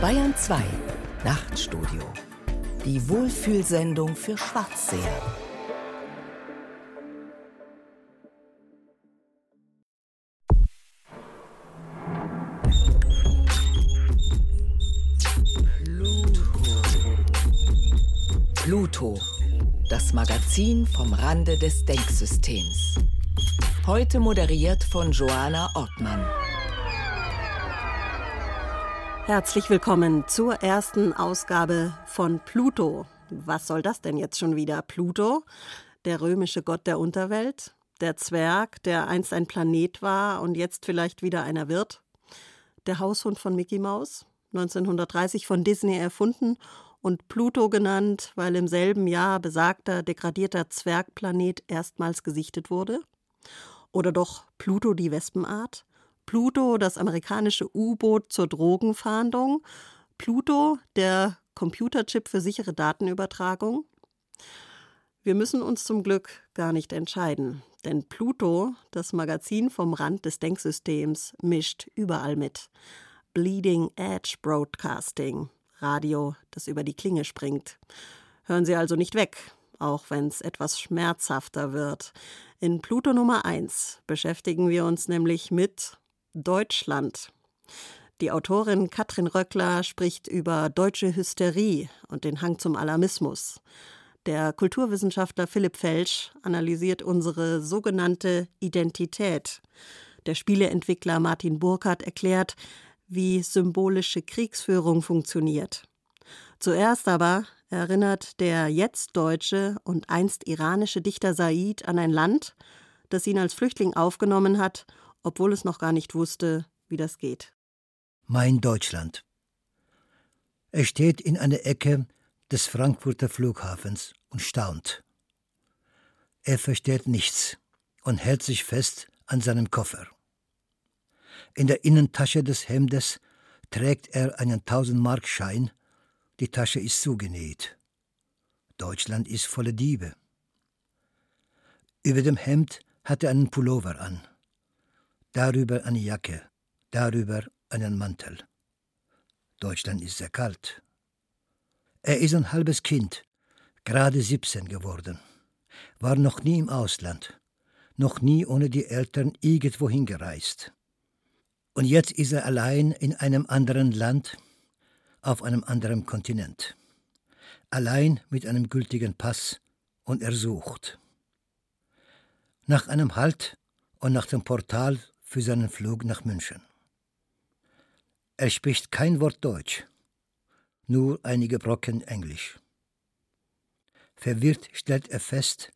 Bayern 2 Nachtstudio. Die Wohlfühlsendung für Schwarzseher. Pluto. Das Magazin vom Rande des Denksystems. Heute moderiert von Joanna Ottmann. Herzlich willkommen zur ersten Ausgabe von Pluto. Was soll das denn jetzt schon wieder? Pluto, der römische Gott der Unterwelt, der Zwerg, der einst ein Planet war und jetzt vielleicht wieder einer wird, der Haushund von Mickey Mouse, 1930 von Disney erfunden und Pluto genannt, weil im selben Jahr besagter degradierter Zwergplanet erstmals gesichtet wurde? Oder doch Pluto die Wespenart? Pluto, das amerikanische U-Boot zur Drogenfahndung, Pluto, der Computerchip für sichere Datenübertragung. Wir müssen uns zum Glück gar nicht entscheiden, denn Pluto, das Magazin vom Rand des Denksystems, mischt überall mit. Bleeding Edge Broadcasting, Radio, das über die Klinge springt. Hören Sie also nicht weg, auch wenn es etwas schmerzhafter wird. In Pluto Nummer 1 beschäftigen wir uns nämlich mit Deutschland. Die Autorin Katrin Röckler spricht über deutsche Hysterie und den Hang zum Alarmismus. Der Kulturwissenschaftler Philipp Felsch analysiert unsere sogenannte Identität. Der Spieleentwickler Martin Burkhardt erklärt, wie symbolische Kriegsführung funktioniert. Zuerst aber erinnert der jetzt deutsche und einst iranische Dichter Said an ein Land, das ihn als Flüchtling aufgenommen hat obwohl es noch gar nicht wusste, wie das geht. Mein Deutschland. Er steht in einer Ecke des Frankfurter Flughafens und staunt. Er versteht nichts und hält sich fest an seinem Koffer. In der Innentasche des Hemdes trägt er einen Tausendmarkschein. Die Tasche ist zugenäht. Deutschland ist voller Diebe. Über dem Hemd hat er einen Pullover an darüber eine Jacke, darüber einen Mantel. Deutschland ist sehr kalt. Er ist ein halbes Kind, gerade 17 geworden, war noch nie im Ausland, noch nie ohne die Eltern irgendwohin gereist. Und jetzt ist er allein in einem anderen Land, auf einem anderen Kontinent. Allein mit einem gültigen Pass und er sucht. Nach einem Halt und nach dem Portal für seinen Flug nach München. Er spricht kein Wort Deutsch, nur einige Brocken Englisch. Verwirrt stellt er fest,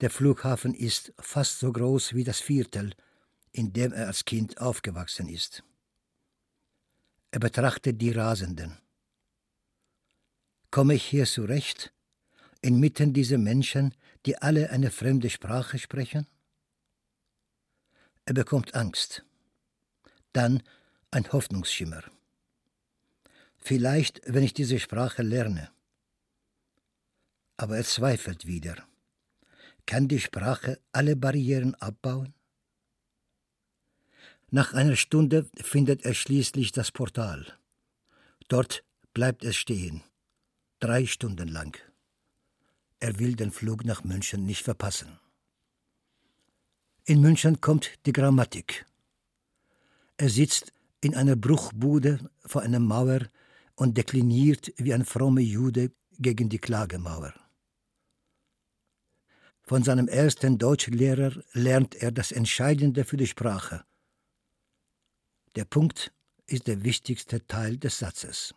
der Flughafen ist fast so groß wie das Viertel, in dem er als Kind aufgewachsen ist. Er betrachtet die Rasenden. Komme ich hier zurecht, inmitten dieser Menschen, die alle eine fremde Sprache sprechen? Er bekommt Angst. Dann ein Hoffnungsschimmer. Vielleicht, wenn ich diese Sprache lerne. Aber er zweifelt wieder. Kann die Sprache alle Barrieren abbauen? Nach einer Stunde findet er schließlich das Portal. Dort bleibt es stehen. Drei Stunden lang. Er will den Flug nach München nicht verpassen. In München kommt die Grammatik. Er sitzt in einer Bruchbude vor einer Mauer und dekliniert wie ein frommer Jude gegen die Klagemauer. Von seinem ersten Deutschlehrer lernt er das Entscheidende für die Sprache. Der Punkt ist der wichtigste Teil des Satzes.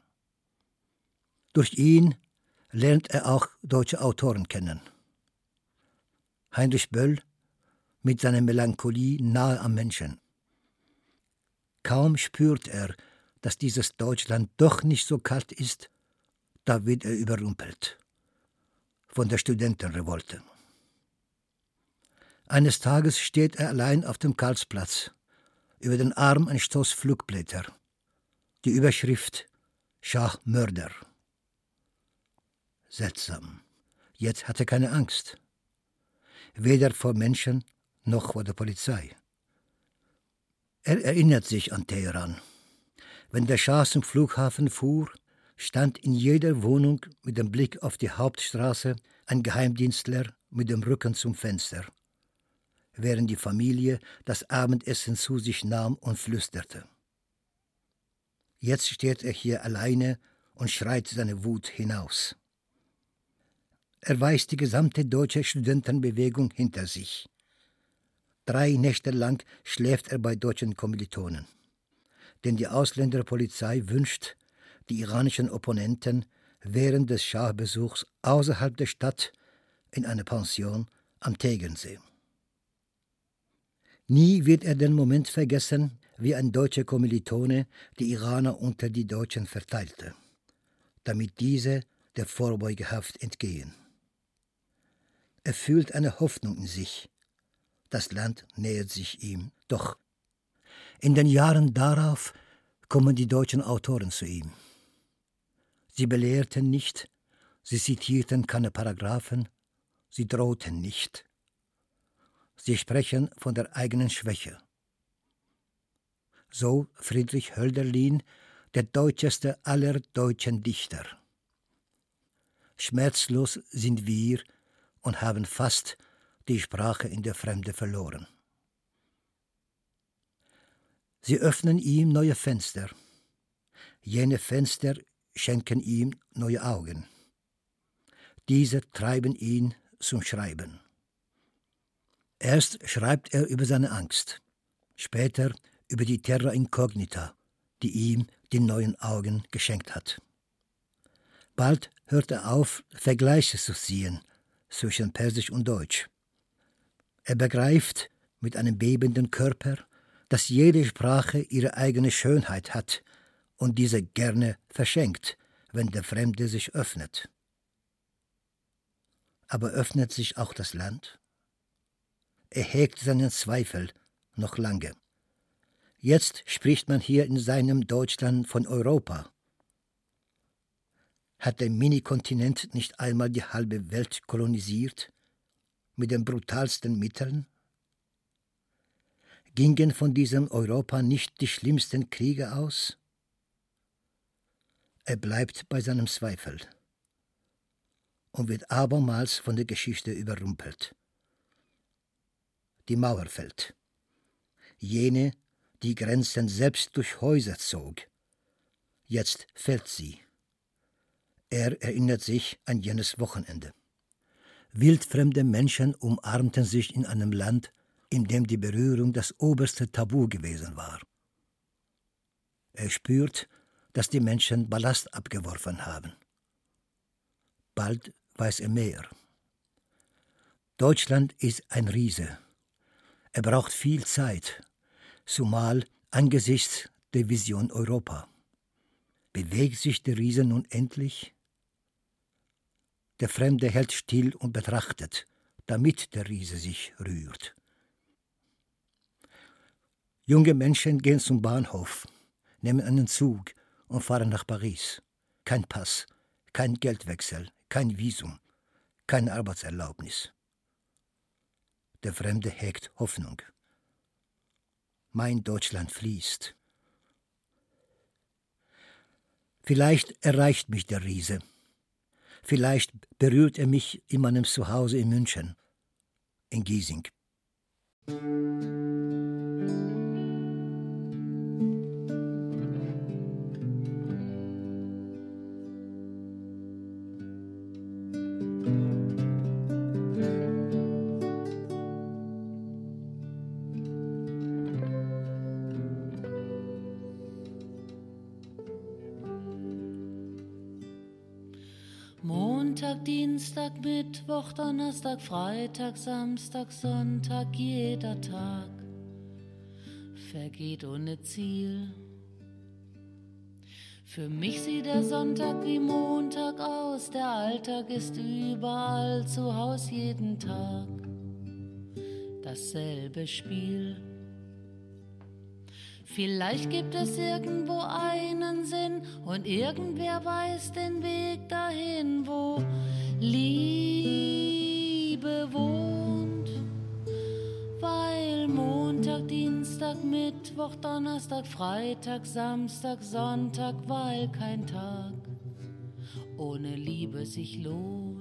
Durch ihn lernt er auch deutsche Autoren kennen. Heinrich Böll mit seiner Melancholie nahe am Menschen. Kaum spürt er, dass dieses Deutschland doch nicht so kalt ist, da wird er überrumpelt von der Studentenrevolte. Eines Tages steht er allein auf dem Karlsplatz, über den Arm ein Stoß Flugblätter, die Überschrift Schach Mörder. Seltsam. Jetzt hat er keine Angst. Weder vor Menschen noch vor der Polizei. Er erinnert sich an Teheran. Wenn der Schah zum Flughafen fuhr, stand in jeder Wohnung mit dem Blick auf die Hauptstraße ein Geheimdienstler mit dem Rücken zum Fenster, während die Familie das Abendessen zu sich nahm und flüsterte. Jetzt steht er hier alleine und schreit seine Wut hinaus. Er weist die gesamte deutsche Studentenbewegung hinter sich. Drei Nächte lang schläft er bei deutschen Kommilitonen. Denn die Ausländerpolizei wünscht, die iranischen Opponenten während des Schahbesuchs außerhalb der Stadt in einer Pension am Tegensee. Nie wird er den Moment vergessen, wie ein deutscher Kommilitone die Iraner unter die Deutschen verteilte, damit diese der Vorbeugehaft entgehen. Er fühlt eine Hoffnung in sich. Das Land nähert sich ihm. Doch in den Jahren darauf kommen die deutschen Autoren zu ihm. Sie belehrten nicht, sie zitierten keine Paragraphen, sie drohten nicht. Sie sprechen von der eigenen Schwäche. So Friedrich Hölderlin, der deutscheste aller deutschen Dichter. Schmerzlos sind wir und haben fast die Sprache in der Fremde verloren. Sie öffnen ihm neue Fenster, jene Fenster, schenken ihm neue Augen. Diese treiben ihn zum Schreiben. Erst schreibt er über seine Angst, später über die Terra Incognita, die ihm die neuen Augen geschenkt hat. Bald hört er auf, Vergleiche zu ziehen zwischen Persisch und Deutsch. Er begreift mit einem bebenden Körper, dass jede Sprache ihre eigene Schönheit hat und diese gerne verschenkt, wenn der Fremde sich öffnet. Aber öffnet sich auch das Land? Er hegt seinen Zweifel noch lange. Jetzt spricht man hier in seinem Deutschland von Europa. Hat der Minikontinent nicht einmal die halbe Welt kolonisiert? Mit den brutalsten Mitteln? Gingen von diesem Europa nicht die schlimmsten Kriege aus? Er bleibt bei seinem Zweifel und wird abermals von der Geschichte überrumpelt. Die Mauer fällt. Jene, die Grenzen selbst durch Häuser zog. Jetzt fällt sie. Er erinnert sich an jenes Wochenende. Wildfremde Menschen umarmten sich in einem Land, in dem die Berührung das oberste Tabu gewesen war. Er spürt, dass die Menschen Ballast abgeworfen haben. Bald weiß er mehr. Deutschland ist ein Riese. Er braucht viel Zeit, zumal angesichts der Vision Europa. Bewegt sich der Riese nun endlich? Der Fremde hält still und betrachtet, damit der Riese sich rührt. Junge Menschen gehen zum Bahnhof, nehmen einen Zug, und fahren nach Paris. Kein Pass, kein Geldwechsel, kein Visum, keine Arbeitserlaubnis. Der Fremde hegt Hoffnung. Mein Deutschland fließt. Vielleicht erreicht mich der Riese. Vielleicht berührt er mich in meinem Zuhause in München, in Giesing. Dienstag, Mittwoch, Donnerstag, Freitag, Samstag, Sonntag, jeder Tag vergeht ohne Ziel. Für mich sieht der Sonntag wie Montag aus, der Alltag ist überall zu Haus jeden Tag. Dasselbe Spiel. Vielleicht gibt es irgendwo einen Sinn und irgendwer weiß den Weg dahin, wo Liebe wohnt, weil Montag, Dienstag, Mittwoch, Donnerstag, Freitag, Samstag, Sonntag, weil kein Tag ohne Liebe sich lohnt.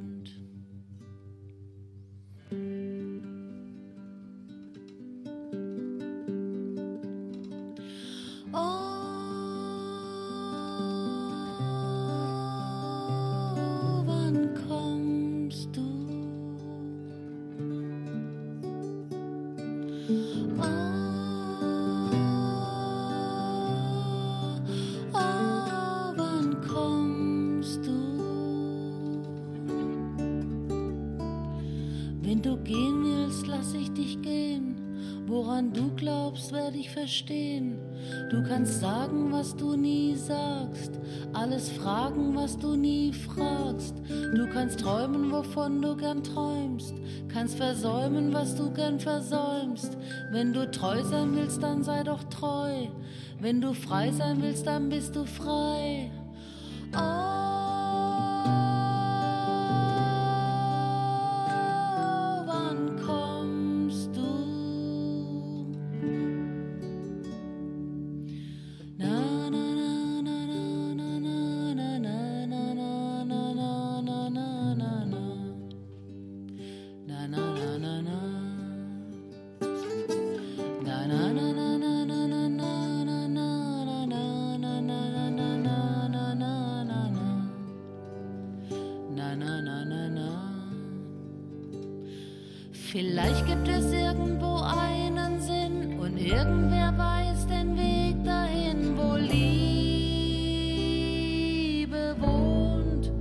Kannst träumen, wovon du gern träumst, kannst versäumen, was du gern versäumst. Wenn du treu sein willst, dann sei doch treu. Wenn du frei sein willst, dann bist du frei. Oh, Vielleicht gibt es irgendwo einen Sinn und irgendwer weiß den Weg dahin, wo Liebe wohnt.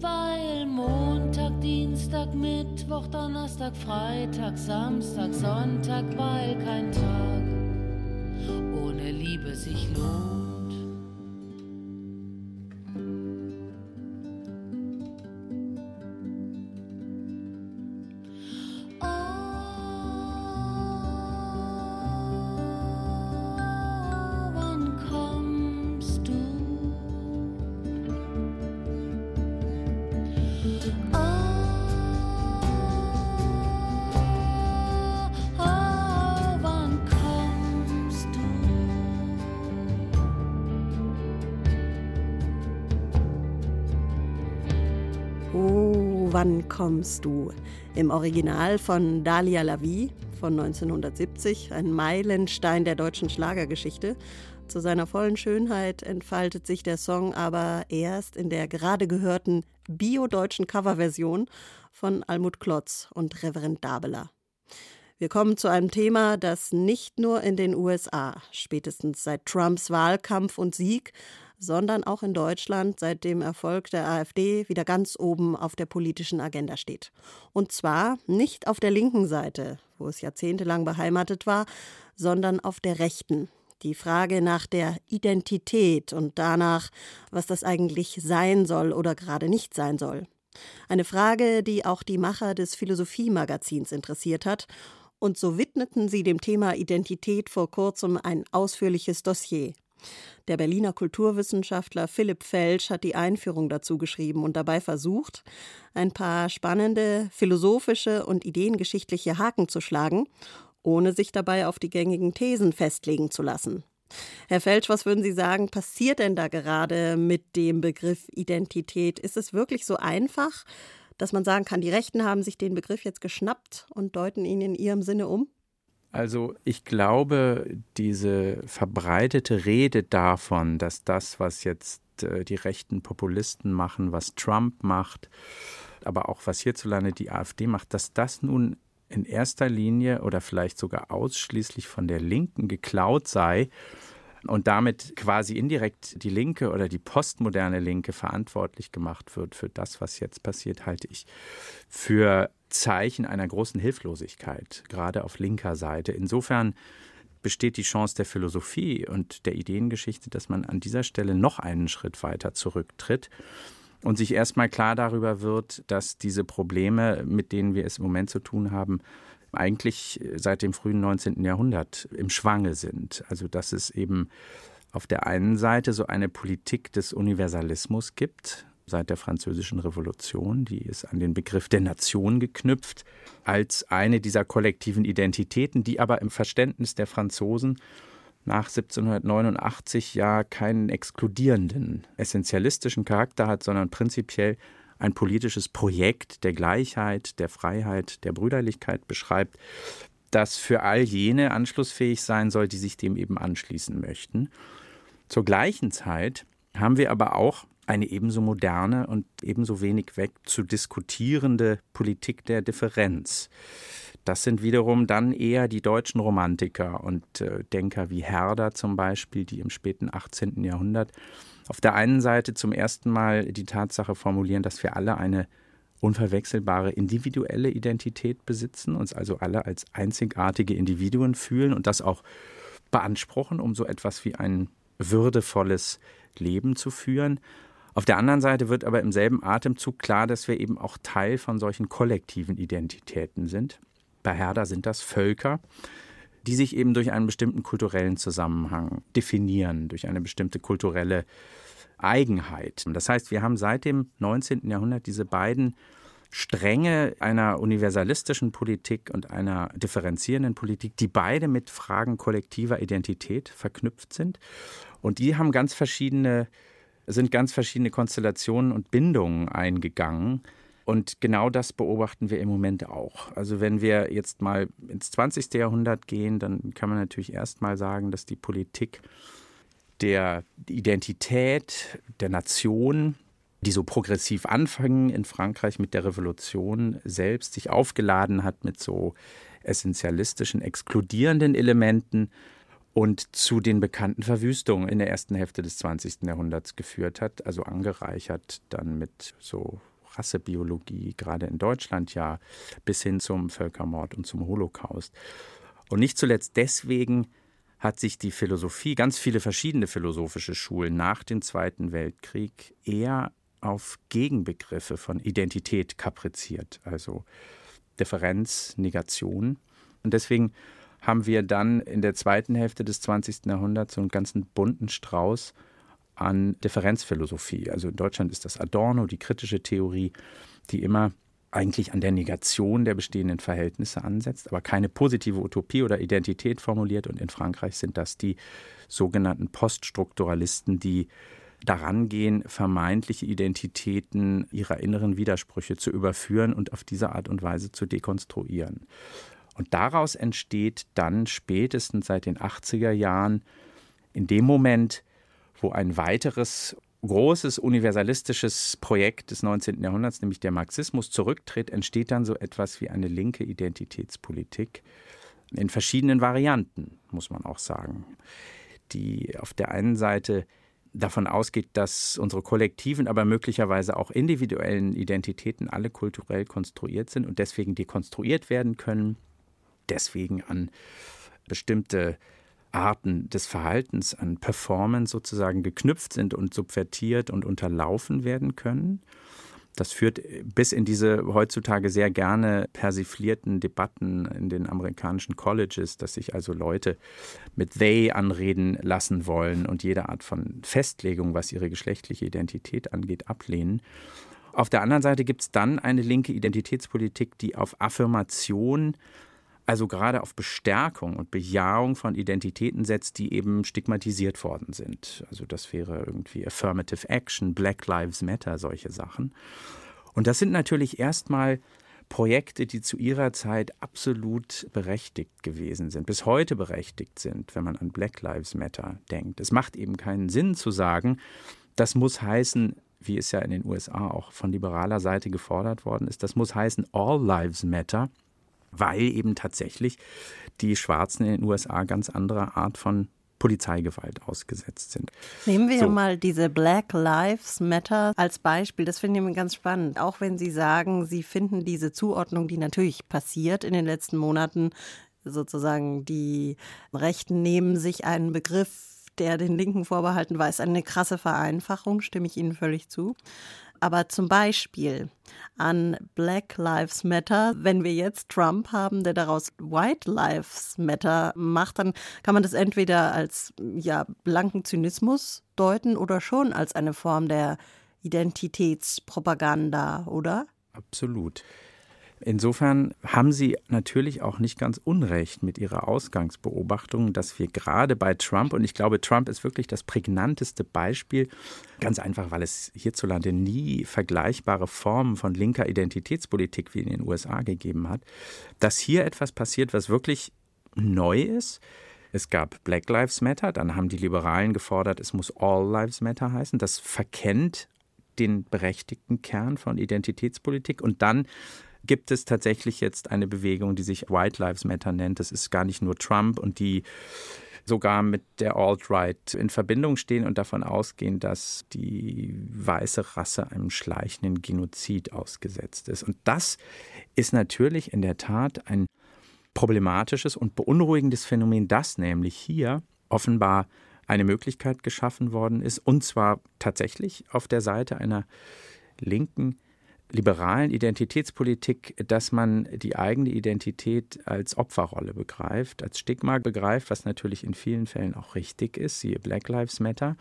Weil Montag, Dienstag, Mittwoch, Donnerstag, Freitag, Samstag, Sonntag, weil kein Tag ohne Liebe sich lohnt. Wann kommst du? Im Original von Dalia Lavi von 1970, ein Meilenstein der deutschen Schlagergeschichte. Zu seiner vollen Schönheit entfaltet sich der Song aber erst in der gerade gehörten bio-deutschen Coverversion von Almut Klotz und Reverend Dabeler. Wir kommen zu einem Thema, das nicht nur in den USA, spätestens seit Trumps Wahlkampf und Sieg, sondern auch in Deutschland seit dem Erfolg der AfD wieder ganz oben auf der politischen Agenda steht. Und zwar nicht auf der linken Seite, wo es jahrzehntelang beheimatet war, sondern auf der rechten. Die Frage nach der Identität und danach, was das eigentlich sein soll oder gerade nicht sein soll. Eine Frage, die auch die Macher des Philosophie-Magazins interessiert hat. Und so widmeten sie dem Thema Identität vor kurzem ein ausführliches Dossier. Der Berliner Kulturwissenschaftler Philipp Felsch hat die Einführung dazu geschrieben und dabei versucht, ein paar spannende philosophische und ideengeschichtliche Haken zu schlagen, ohne sich dabei auf die gängigen Thesen festlegen zu lassen. Herr Felsch, was würden Sie sagen, passiert denn da gerade mit dem Begriff Identität? Ist es wirklich so einfach, dass man sagen kann, die Rechten haben sich den Begriff jetzt geschnappt und deuten ihn in ihrem Sinne um? Also ich glaube, diese verbreitete Rede davon, dass das, was jetzt äh, die rechten Populisten machen, was Trump macht, aber auch was hierzulande die AfD macht, dass das nun in erster Linie oder vielleicht sogar ausschließlich von der Linken geklaut sei und damit quasi indirekt die Linke oder die postmoderne Linke verantwortlich gemacht wird für das, was jetzt passiert, halte ich für Zeichen einer großen Hilflosigkeit, gerade auf linker Seite. Insofern besteht die Chance der Philosophie und der Ideengeschichte, dass man an dieser Stelle noch einen Schritt weiter zurücktritt und sich erstmal klar darüber wird, dass diese Probleme, mit denen wir es im Moment zu tun haben, eigentlich seit dem frühen 19. Jahrhundert im Schwange sind. Also dass es eben auf der einen Seite so eine Politik des Universalismus gibt, seit der Französischen Revolution. Die ist an den Begriff der Nation geknüpft, als eine dieser kollektiven Identitäten, die aber im Verständnis der Franzosen nach 1789 ja keinen exkludierenden, essentialistischen Charakter hat, sondern prinzipiell ein politisches Projekt der Gleichheit, der Freiheit, der Brüderlichkeit beschreibt, das für all jene anschlussfähig sein soll, die sich dem eben anschließen möchten. Zur gleichen Zeit haben wir aber auch eine ebenso moderne und ebenso wenig weg zu diskutierende Politik der Differenz. Das sind wiederum dann eher die deutschen Romantiker und äh, Denker wie Herder zum Beispiel, die im späten 18. Jahrhundert auf der einen Seite zum ersten Mal die Tatsache formulieren, dass wir alle eine unverwechselbare individuelle Identität besitzen, uns also alle als einzigartige Individuen fühlen und das auch beanspruchen, um so etwas wie ein würdevolles Leben zu führen. Auf der anderen Seite wird aber im selben Atemzug klar, dass wir eben auch Teil von solchen kollektiven Identitäten sind. Bei Herder sind das Völker, die sich eben durch einen bestimmten kulturellen Zusammenhang definieren, durch eine bestimmte kulturelle Eigenheit. Das heißt, wir haben seit dem 19. Jahrhundert diese beiden Stränge einer universalistischen Politik und einer differenzierenden Politik, die beide mit Fragen kollektiver Identität verknüpft sind. Und die haben ganz verschiedene, sind ganz verschiedene Konstellationen und Bindungen eingegangen. Und genau das beobachten wir im Moment auch. Also wenn wir jetzt mal ins 20. Jahrhundert gehen, dann kann man natürlich erst mal sagen, dass die Politik der Identität der Nation, die so progressiv anfangen in Frankreich mit der Revolution selbst, sich aufgeladen hat mit so essentialistischen, exkludierenden Elementen und zu den bekannten Verwüstungen in der ersten Hälfte des 20. Jahrhunderts geführt hat, also angereichert dann mit so Rassebiologie, gerade in Deutschland ja, bis hin zum Völkermord und zum Holocaust. Und nicht zuletzt deswegen hat sich die Philosophie, ganz viele verschiedene philosophische Schulen nach dem Zweiten Weltkrieg eher auf Gegenbegriffe von Identität kapriziert, also Differenz, Negation. Und deswegen haben wir dann in der zweiten Hälfte des 20. Jahrhunderts so einen ganzen bunten Strauß an Differenzphilosophie. Also in Deutschland ist das Adorno, die kritische Theorie, die immer eigentlich an der Negation der bestehenden Verhältnisse ansetzt, aber keine positive Utopie oder Identität formuliert. Und in Frankreich sind das die sogenannten Poststrukturalisten, die daran gehen, vermeintliche Identitäten ihrer inneren Widersprüche zu überführen und auf diese Art und Weise zu dekonstruieren. Und daraus entsteht dann spätestens seit den 80er Jahren in dem Moment, wo ein weiteres großes universalistisches Projekt des 19. Jahrhunderts, nämlich der Marxismus, zurücktritt, entsteht dann so etwas wie eine linke Identitätspolitik in verschiedenen Varianten, muss man auch sagen, die auf der einen Seite davon ausgeht, dass unsere kollektiven, aber möglicherweise auch individuellen Identitäten alle kulturell konstruiert sind und deswegen dekonstruiert werden können, deswegen an bestimmte Arten des Verhaltens an Performance sozusagen geknüpft sind und subvertiert und unterlaufen werden können. Das führt bis in diese heutzutage sehr gerne persiflierten Debatten in den amerikanischen Colleges, dass sich also Leute mit they anreden lassen wollen und jede Art von Festlegung, was ihre geschlechtliche Identität angeht, ablehnen. Auf der anderen Seite gibt es dann eine linke Identitätspolitik, die auf Affirmation also gerade auf Bestärkung und Bejahung von Identitäten setzt, die eben stigmatisiert worden sind. Also das wäre irgendwie Affirmative Action, Black Lives Matter, solche Sachen. Und das sind natürlich erstmal Projekte, die zu ihrer Zeit absolut berechtigt gewesen sind, bis heute berechtigt sind, wenn man an Black Lives Matter denkt. Es macht eben keinen Sinn zu sagen, das muss heißen, wie es ja in den USA auch von liberaler Seite gefordert worden ist, das muss heißen All Lives Matter weil eben tatsächlich die Schwarzen in den USA ganz anderer Art von Polizeigewalt ausgesetzt sind. Nehmen wir so. mal diese Black Lives Matter als Beispiel. Das finde ich ganz spannend. Auch wenn Sie sagen, Sie finden diese Zuordnung, die natürlich passiert in den letzten Monaten, sozusagen die Rechten nehmen sich einen Begriff, der den Linken vorbehalten war, ist eine krasse Vereinfachung, stimme ich Ihnen völlig zu. Aber zum Beispiel an Black Lives Matter, wenn wir jetzt Trump haben, der daraus White Lives Matter macht, dann kann man das entweder als ja blanken Zynismus deuten oder schon als eine Form der Identitätspropaganda, oder? Absolut. Insofern haben Sie natürlich auch nicht ganz unrecht mit Ihrer Ausgangsbeobachtung, dass wir gerade bei Trump, und ich glaube, Trump ist wirklich das prägnanteste Beispiel, ganz einfach, weil es hierzulande nie vergleichbare Formen von linker Identitätspolitik wie in den USA gegeben hat, dass hier etwas passiert, was wirklich neu ist. Es gab Black Lives Matter, dann haben die Liberalen gefordert, es muss All Lives Matter heißen. Das verkennt den berechtigten Kern von Identitätspolitik und dann gibt es tatsächlich jetzt eine Bewegung, die sich White Lives Matter nennt. Das ist gar nicht nur Trump und die sogar mit der Alt-Right in Verbindung stehen und davon ausgehen, dass die weiße Rasse einem schleichenden Genozid ausgesetzt ist. Und das ist natürlich in der Tat ein problematisches und beunruhigendes Phänomen, dass nämlich hier offenbar eine Möglichkeit geschaffen worden ist, und zwar tatsächlich auf der Seite einer linken liberalen Identitätspolitik, dass man die eigene Identität als Opferrolle begreift, als Stigma begreift, was natürlich in vielen Fällen auch richtig ist, siehe Black Lives Matter.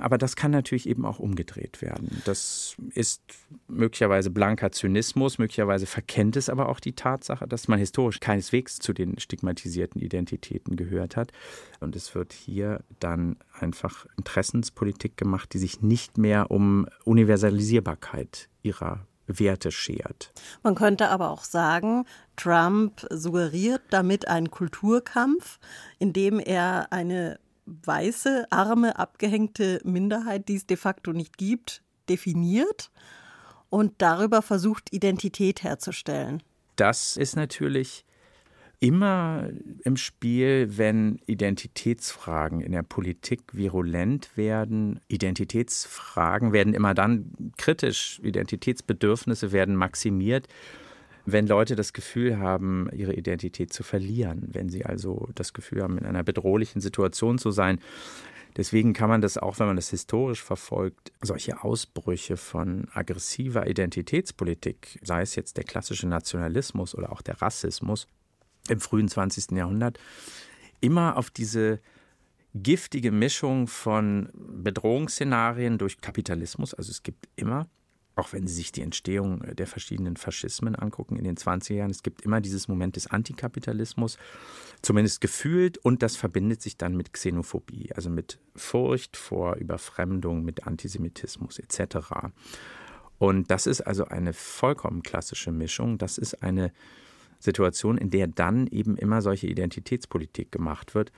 Aber das kann natürlich eben auch umgedreht werden. Das ist möglicherweise blanker Zynismus, möglicherweise verkennt es aber auch die Tatsache, dass man historisch keineswegs zu den stigmatisierten Identitäten gehört hat. Und es wird hier dann einfach Interessenspolitik gemacht, die sich nicht mehr um Universalisierbarkeit ihrer Werte schert. Man könnte aber auch sagen, Trump suggeriert damit einen Kulturkampf, indem er eine weiße, arme, abgehängte Minderheit, die es de facto nicht gibt, definiert und darüber versucht, Identität herzustellen. Das ist natürlich immer im Spiel, wenn Identitätsfragen in der Politik virulent werden. Identitätsfragen werden immer dann kritisch, Identitätsbedürfnisse werden maximiert, wenn Leute das Gefühl haben, ihre Identität zu verlieren, wenn sie also das Gefühl haben, in einer bedrohlichen Situation zu sein. Deswegen kann man das auch, wenn man das historisch verfolgt, solche Ausbrüche von aggressiver Identitätspolitik, sei es jetzt der klassische Nationalismus oder auch der Rassismus im frühen 20. Jahrhundert, immer auf diese giftige Mischung von Bedrohungsszenarien durch Kapitalismus, also es gibt immer auch wenn Sie sich die Entstehung der verschiedenen Faschismen angucken in den 20er Jahren, es gibt immer dieses Moment des Antikapitalismus, zumindest gefühlt, und das verbindet sich dann mit Xenophobie, also mit Furcht vor Überfremdung, mit Antisemitismus etc. Und das ist also eine vollkommen klassische Mischung. Das ist eine Situation, in der dann eben immer solche Identitätspolitik gemacht wird,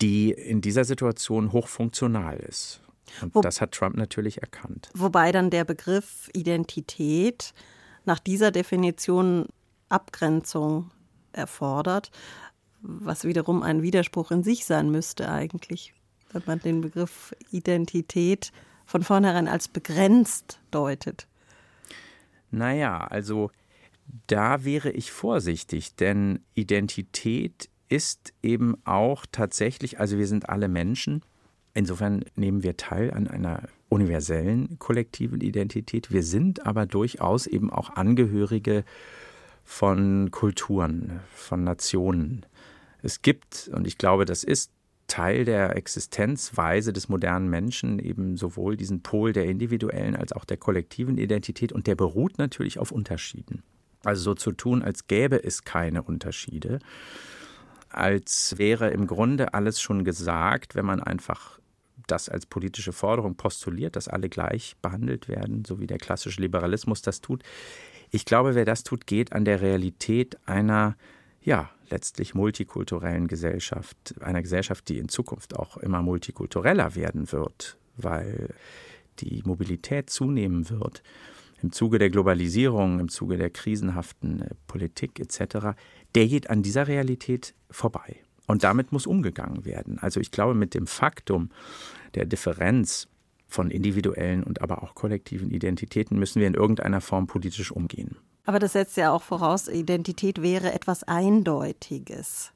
die in dieser Situation hochfunktional ist. Und Wo, das hat Trump natürlich erkannt. Wobei dann der Begriff Identität nach dieser Definition Abgrenzung erfordert, was wiederum ein Widerspruch in sich sein müsste eigentlich, wenn man den Begriff Identität von vornherein als begrenzt deutet. Naja, also da wäre ich vorsichtig, denn Identität ist eben auch tatsächlich, also wir sind alle Menschen Insofern nehmen wir teil an einer universellen kollektiven Identität. Wir sind aber durchaus eben auch Angehörige von Kulturen, von Nationen. Es gibt, und ich glaube, das ist Teil der Existenzweise des modernen Menschen, eben sowohl diesen Pol der individuellen als auch der kollektiven Identität, und der beruht natürlich auf Unterschieden. Also so zu tun, als gäbe es keine Unterschiede, als wäre im Grunde alles schon gesagt, wenn man einfach das als politische Forderung postuliert, dass alle gleich behandelt werden, so wie der klassische Liberalismus das tut. Ich glaube, wer das tut, geht an der Realität einer, ja, letztlich multikulturellen Gesellschaft, einer Gesellschaft, die in Zukunft auch immer multikultureller werden wird, weil die Mobilität zunehmen wird im Zuge der Globalisierung, im Zuge der krisenhaften äh, Politik etc., der geht an dieser Realität vorbei. Und damit muss umgegangen werden. Also ich glaube, mit dem Faktum der Differenz von individuellen und aber auch kollektiven Identitäten müssen wir in irgendeiner Form politisch umgehen. Aber das setzt ja auch voraus, Identität wäre etwas Eindeutiges.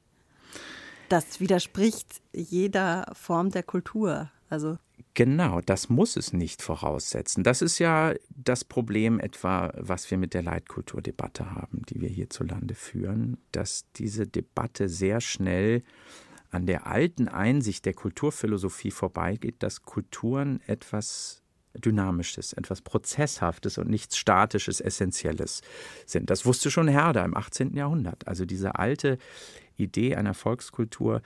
Das widerspricht jeder Form der Kultur. Also Genau, das muss es nicht voraussetzen. Das ist ja das Problem etwa, was wir mit der Leitkulturdebatte haben, die wir hierzulande führen, dass diese Debatte sehr schnell an der alten Einsicht der Kulturphilosophie vorbeigeht, dass Kulturen etwas Dynamisches, etwas Prozesshaftes und nichts Statisches, Essentielles sind. Das wusste schon Herder im 18. Jahrhundert. Also diese alte Idee einer Volkskultur,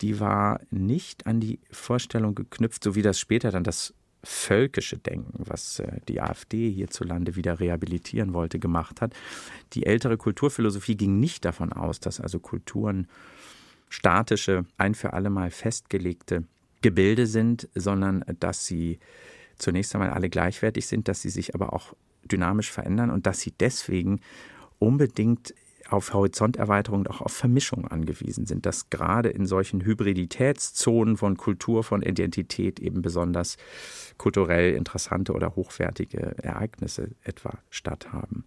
die war nicht an die Vorstellung geknüpft, so wie das später dann das völkische Denken, was äh, die AfD hierzulande wieder rehabilitieren wollte, gemacht hat. Die ältere Kulturphilosophie ging nicht davon aus, dass also Kulturen statische, ein für alle Mal festgelegte Gebilde sind, sondern dass sie zunächst einmal alle gleichwertig sind, dass sie sich aber auch dynamisch verändern und dass sie deswegen unbedingt auf Horizonterweiterung und auch auf Vermischung angewiesen sind, dass gerade in solchen Hybriditätszonen von Kultur, von Identität eben besonders kulturell interessante oder hochwertige Ereignisse etwa statthaben.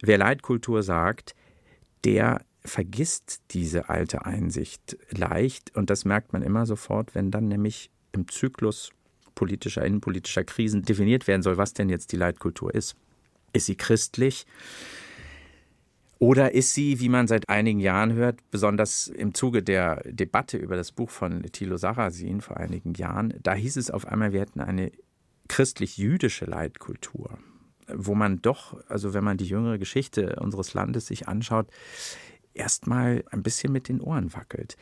Wer Leitkultur sagt, der vergisst diese alte Einsicht leicht und das merkt man immer sofort, wenn dann nämlich im Zyklus politischer, innenpolitischer Krisen definiert werden soll, was denn jetzt die Leitkultur ist. Ist sie christlich? Oder ist sie, wie man seit einigen Jahren hört, besonders im Zuge der Debatte über das Buch von Thilo Sarrazin vor einigen Jahren, da hieß es auf einmal, wir hätten eine christlich-jüdische Leitkultur, wo man doch, also wenn man die jüngere Geschichte unseres Landes sich anschaut, erstmal ein bisschen mit den Ohren wackelt.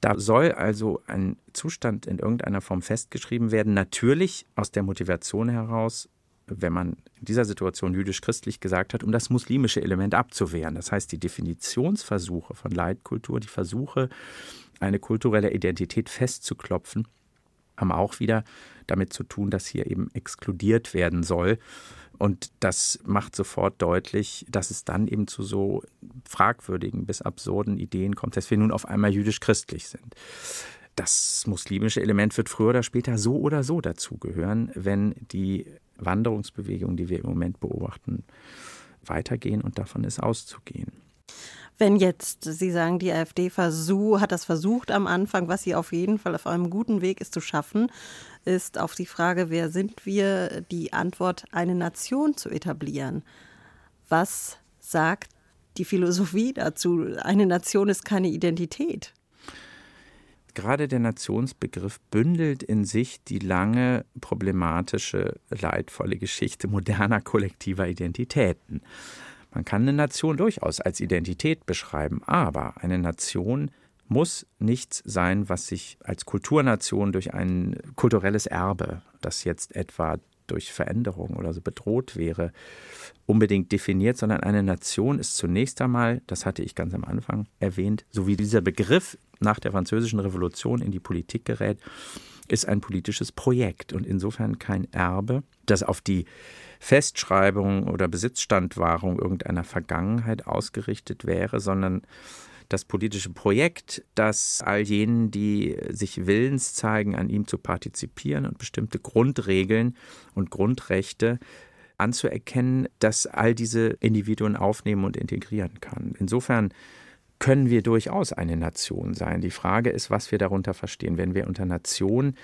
Da soll also ein Zustand in irgendeiner Form festgeschrieben werden, natürlich aus der Motivation heraus, wenn man in dieser Situation jüdisch-christlich gesagt hat, um das muslimische Element abzuwehren. Das heißt, die Definitionsversuche von Leitkultur, die Versuche, eine kulturelle Identität festzuklopfen, haben auch wieder damit zu tun, dass hier eben exkludiert werden soll. Und das macht sofort deutlich, dass es dann eben zu so fragwürdigen bis absurden Ideen kommt, dass wir nun auf einmal jüdisch-christlich sind. Das muslimische Element wird früher oder später so oder so dazugehören, wenn die Wanderungsbewegungen, die wir im Moment beobachten, weitergehen und davon ist auszugehen. Wenn jetzt, Sie sagen, die AfD versuch, hat das versucht am Anfang, was sie auf jeden Fall auf einem guten Weg ist zu schaffen, ist auf die Frage, wer sind wir, die Antwort, eine Nation zu etablieren. Was sagt die Philosophie dazu? Eine Nation ist keine Identität gerade der Nationsbegriff bündelt in sich die lange problematische, leidvolle Geschichte moderner kollektiver Identitäten. Man kann eine Nation durchaus als Identität beschreiben, aber eine Nation muss nichts sein, was sich als Kulturnation durch ein kulturelles Erbe, das jetzt etwa durch Veränderung oder so bedroht wäre, unbedingt definiert, sondern eine Nation ist zunächst einmal, das hatte ich ganz am Anfang erwähnt, so wie dieser Begriff nach der Französischen Revolution in die Politik gerät, ist ein politisches Projekt und insofern kein Erbe, das auf die Festschreibung oder Besitzstandwahrung irgendeiner Vergangenheit ausgerichtet wäre, sondern das politische Projekt, das all jenen, die sich willens zeigen, an ihm zu partizipieren und bestimmte Grundregeln und Grundrechte anzuerkennen, dass all diese Individuen aufnehmen und integrieren kann. Insofern können wir durchaus eine Nation sein. Die Frage ist, was wir darunter verstehen. Wenn wir unter Nation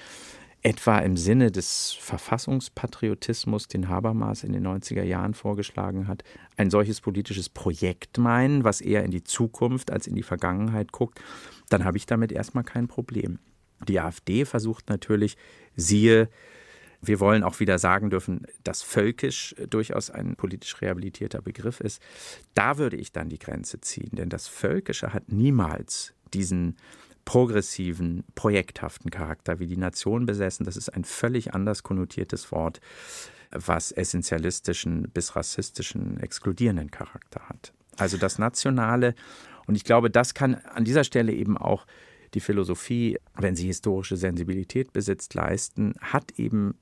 etwa im Sinne des Verfassungspatriotismus, den Habermas in den 90er Jahren vorgeschlagen hat, ein solches politisches Projekt meinen, was eher in die Zukunft als in die Vergangenheit guckt, dann habe ich damit erstmal kein Problem. Die AfD versucht natürlich, siehe wir wollen auch wieder sagen dürfen, dass völkisch durchaus ein politisch rehabilitierter Begriff ist. Da würde ich dann die Grenze ziehen, denn das Völkische hat niemals diesen progressiven, projekthaften Charakter wie die Nation besessen. Das ist ein völlig anders konnotiertes Wort, was essentialistischen bis rassistischen, exkludierenden Charakter hat. Also das Nationale, und ich glaube, das kann an dieser Stelle eben auch die Philosophie, wenn sie historische Sensibilität besitzt, leisten, hat eben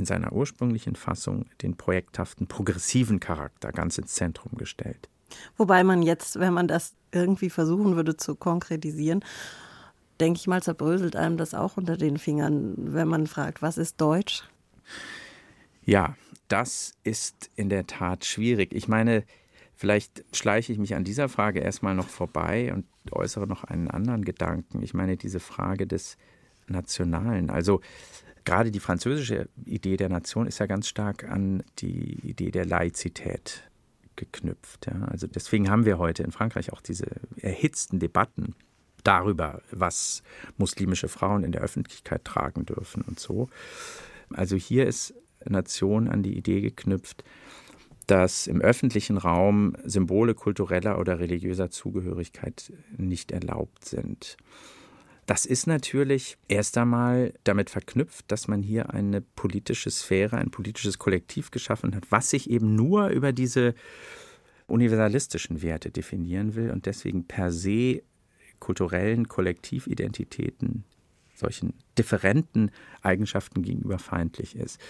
in seiner ursprünglichen Fassung den projekthaften, progressiven Charakter ganz ins Zentrum gestellt. Wobei man jetzt, wenn man das irgendwie versuchen würde zu konkretisieren, denke ich mal, zerbröselt einem das auch unter den Fingern, wenn man fragt, was ist Deutsch? Ja, das ist in der Tat schwierig. Ich meine, vielleicht schleiche ich mich an dieser Frage erstmal noch vorbei und äußere noch einen anderen Gedanken. Ich meine, diese Frage des Nationalen. Also gerade die französische Idee der Nation ist ja ganz stark an die Idee der Laizität geknüpft. Ja. Also deswegen haben wir heute in Frankreich auch diese erhitzten Debatten darüber, was muslimische Frauen in der Öffentlichkeit tragen dürfen und so. Also hier ist Nation an die Idee geknüpft, dass im öffentlichen Raum Symbole kultureller oder religiöser Zugehörigkeit nicht erlaubt sind. Das ist natürlich erst einmal damit verknüpft, dass man hier eine politische Sphäre, ein politisches Kollektiv geschaffen hat, was sich eben nur über diese universalistischen Werte definieren will und deswegen per se kulturellen Kollektividentitäten, solchen differenten Eigenschaften gegenüber feindlich ist.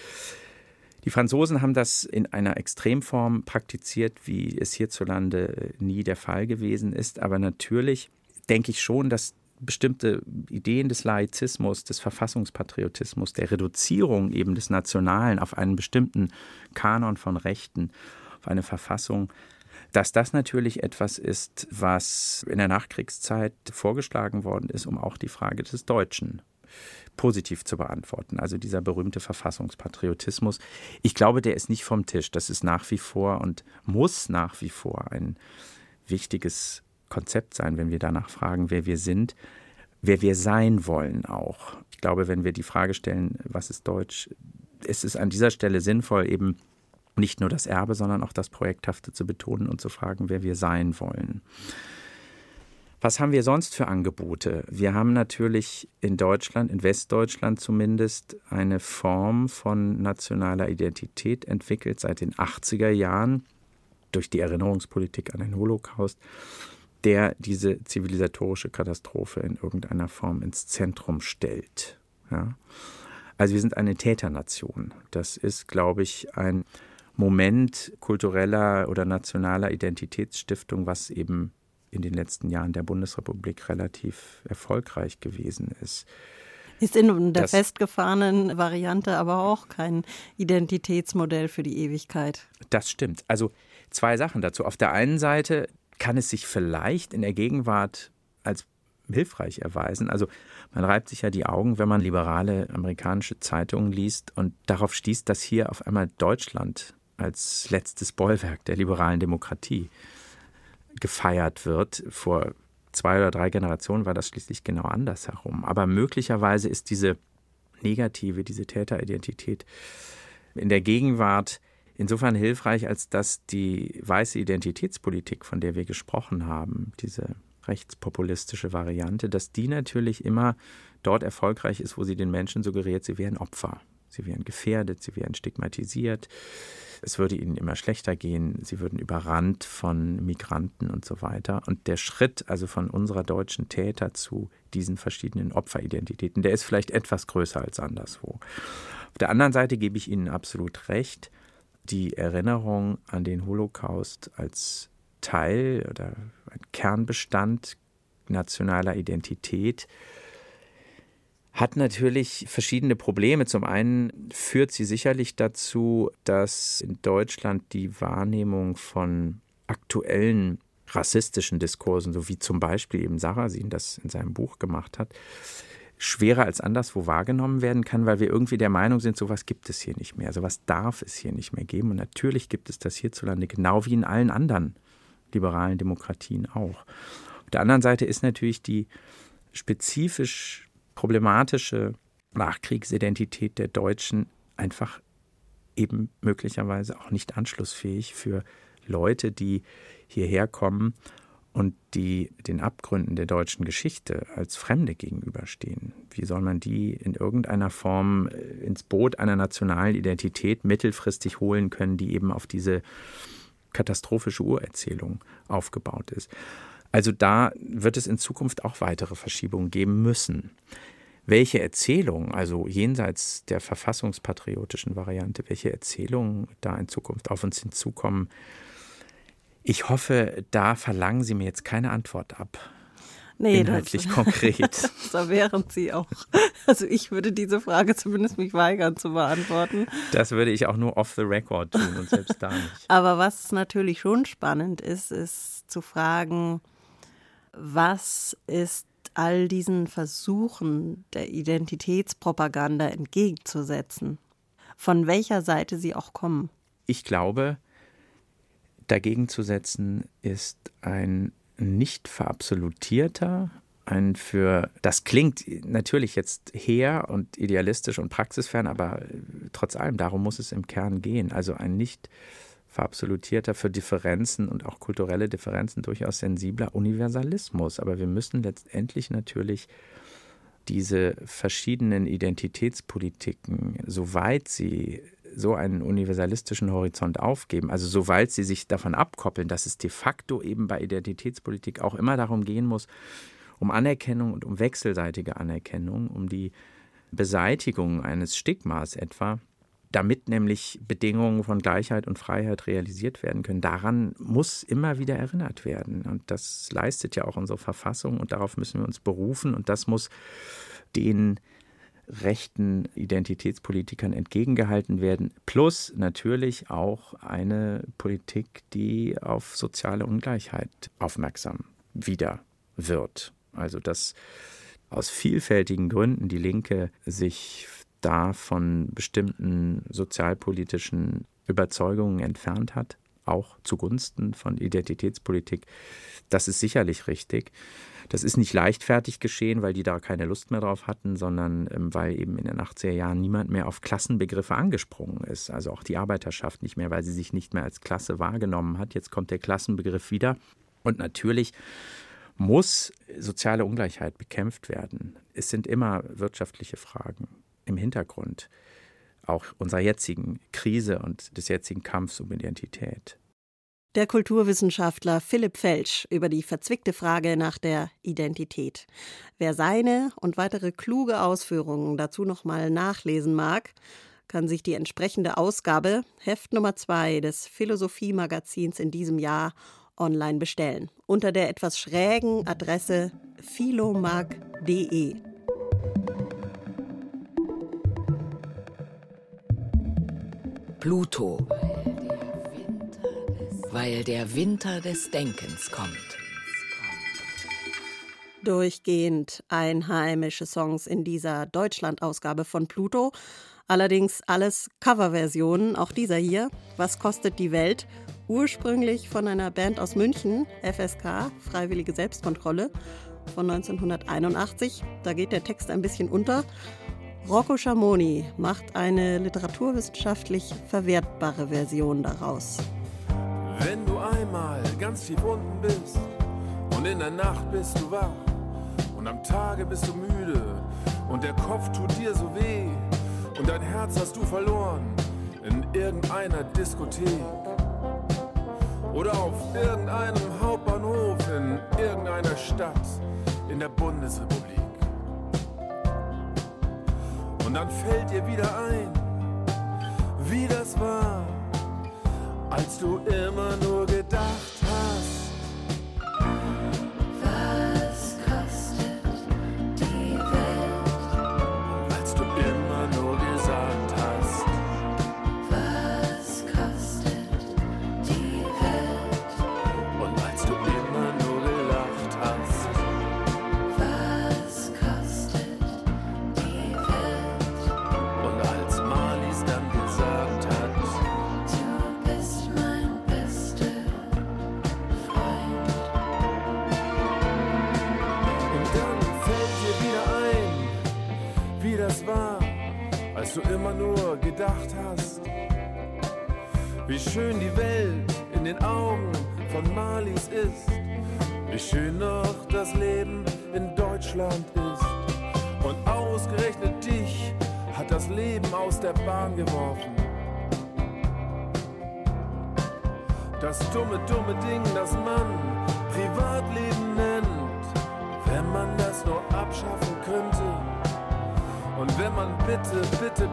Die Franzosen haben das in einer Extremform praktiziert, wie es hierzulande nie der Fall gewesen ist. Aber natürlich denke ich schon, dass bestimmte Ideen des Laizismus, des Verfassungspatriotismus, der Reduzierung eben des Nationalen auf einen bestimmten Kanon von Rechten, auf eine Verfassung, dass das natürlich etwas ist, was in der Nachkriegszeit vorgeschlagen worden ist, um auch die Frage des Deutschen positiv zu beantworten. Also dieser berühmte Verfassungspatriotismus. Ich glaube, der ist nicht vom Tisch. Das ist nach wie vor und muss nach wie vor ein wichtiges Konzept sein, wenn wir danach fragen, wer wir sind, wer wir sein wollen auch. Ich glaube, wenn wir die Frage stellen, was ist Deutsch, ist es an dieser Stelle sinnvoll, eben nicht nur das Erbe, sondern auch das Projekthafte zu betonen und zu fragen, wer wir sein wollen. Was haben wir sonst für Angebote? Wir haben natürlich in Deutschland, in Westdeutschland zumindest, eine Form von nationaler Identität entwickelt seit den 80er Jahren durch die Erinnerungspolitik an den Holocaust, der diese zivilisatorische Katastrophe in irgendeiner Form ins Zentrum stellt. Ja? Also wir sind eine Täternation. Das ist, glaube ich, ein Moment kultureller oder nationaler Identitätsstiftung, was eben in den letzten Jahren der Bundesrepublik relativ erfolgreich gewesen ist. Ist in der das, festgefahrenen Variante aber auch kein Identitätsmodell für die Ewigkeit. Das stimmt. Also zwei Sachen dazu. Auf der einen Seite kann es sich vielleicht in der Gegenwart als hilfreich erweisen. Also man reibt sich ja die Augen, wenn man liberale amerikanische Zeitungen liest und darauf stieß, dass hier auf einmal Deutschland als letztes Bollwerk der liberalen Demokratie gefeiert wird. Vor zwei oder drei Generationen war das schließlich genau andersherum. Aber möglicherweise ist diese negative, diese Täteridentität in der Gegenwart insofern hilfreich, als dass die weiße Identitätspolitik, von der wir gesprochen haben, diese rechtspopulistische Variante, dass die natürlich immer dort erfolgreich ist, wo sie den Menschen suggeriert, sie wären Opfer, sie wären gefährdet, sie wären stigmatisiert, es würde ihnen immer schlechter gehen, sie würden überrannt von Migranten und so weiter. Und der Schritt also von unserer deutschen Täter zu diesen verschiedenen Opferidentitäten, der ist vielleicht etwas größer als anderswo. Auf der anderen Seite gebe ich Ihnen absolut recht, die Erinnerung an den Holocaust als Teil oder ein Kernbestand nationaler Identität hat natürlich verschiedene Probleme. Zum einen führt sie sicherlich dazu, dass in Deutschland die Wahrnehmung von aktuellen rassistischen Diskursen, so wie zum Beispiel eben Sarrazin das in seinem Buch gemacht hat, schwerer als anderswo wahrgenommen werden kann, weil wir irgendwie der Meinung sind, sowas gibt es hier nicht mehr, sowas darf es hier nicht mehr geben. Und natürlich gibt es das hierzulande, genau wie in allen anderen liberalen Demokratien auch. Auf der anderen Seite ist natürlich die spezifisch problematische Nachkriegsidentität der Deutschen einfach eben möglicherweise auch nicht anschlussfähig für Leute, die hierher kommen und die den Abgründen der deutschen Geschichte als Fremde gegenüberstehen. Wie soll man die in irgendeiner Form äh, ins Boot einer nationalen Identität mittelfristig holen können, die eben auf diese katastrophische Urerzählung aufgebaut ist? Also da wird es in Zukunft auch weitere Verschiebungen geben müssen. Welche Erzählungen, also jenseits der verfassungspatriotischen Variante, welche Erzählungen da in Zukunft auf uns hinzukommen, ich hoffe, da verlangen Sie mir jetzt keine Antwort ab. Nee, inhaltlich das, konkret. da wären Sie auch. Also ich würde diese Frage zumindest mich weigern zu beantworten. Das würde ich auch nur off the record tun und selbst da nicht. Aber was natürlich schon spannend ist, ist zu fragen, was ist all diesen Versuchen der Identitätspropaganda entgegenzusetzen, von welcher Seite sie auch kommen? Ich glaube, dagegen zu setzen ist ein nicht verabsolutierter, ein für, das klingt natürlich jetzt her und idealistisch und praxisfern, aber trotz allem, darum muss es im Kern gehen. Also ein nicht verabsolutierter, für Differenzen und auch kulturelle Differenzen durchaus sensibler Universalismus. Aber wir müssen letztendlich natürlich diese verschiedenen Identitätspolitiken, soweit sie so einen universalistischen Horizont aufgeben, also soweit sie sich davon abkoppeln, dass es de facto eben bei Identitätspolitik auch immer darum gehen muss, um Anerkennung und um wechselseitige Anerkennung, um die Beseitigung eines Stigmas etwa, damit nämlich Bedingungen von Gleichheit und Freiheit realisiert werden können. Daran muss immer wieder erinnert werden. Und das leistet ja auch unsere Verfassung und darauf müssen wir uns berufen. Und das muss den rechten Identitätspolitikern entgegengehalten werden. Plus natürlich auch eine Politik, die auf soziale Ungleichheit aufmerksam wieder wird. Also dass aus vielfältigen Gründen die Linke sich da von bestimmten sozialpolitischen Überzeugungen entfernt hat, auch zugunsten von Identitätspolitik. Das ist sicherlich richtig. Das ist nicht leichtfertig geschehen, weil die da keine Lust mehr drauf hatten, sondern ähm, weil eben in den 80er Jahren niemand mehr auf Klassenbegriffe angesprungen ist. Also auch die Arbeiterschaft nicht mehr, weil sie sich nicht mehr als Klasse wahrgenommen hat. Jetzt kommt der Klassenbegriff wieder. Und natürlich muss soziale Ungleichheit bekämpft werden. Es sind immer wirtschaftliche Fragen im Hintergrund, auch unserer jetzigen Krise und des jetzigen Kampfs um Identität. Der Kulturwissenschaftler Philipp Felsch über die verzwickte Frage nach der Identität. Wer seine und weitere kluge Ausführungen dazu nochmal nachlesen mag, kann sich die entsprechende Ausgabe, Heft Nummer 2 des Philosophie-Magazins in diesem Jahr online bestellen. Unter der etwas schrägen Adresse philomag.de. Pluto. Weil der Winter des Denkens kommt. Durchgehend einheimische Songs in dieser Deutschland-Ausgabe von Pluto. Allerdings alles Coverversionen, auch dieser hier. Was kostet die Welt? ursprünglich von einer Band aus München, FSK, Freiwillige Selbstkontrolle, von 1981. Da geht der Text ein bisschen unter. Rocco Schamoni macht eine literaturwissenschaftlich verwertbare Version daraus. Wenn du einmal ganz tief unten bist und in der Nacht bist du wach und am Tage bist du müde und der Kopf tut dir so weh und dein Herz hast du verloren in irgendeiner Diskothek oder auf irgendeinem Hauptbahnhof in irgendeiner Stadt in der Bundesrepublik. Und dann fällt dir wieder ein, wie das war, als du immer nur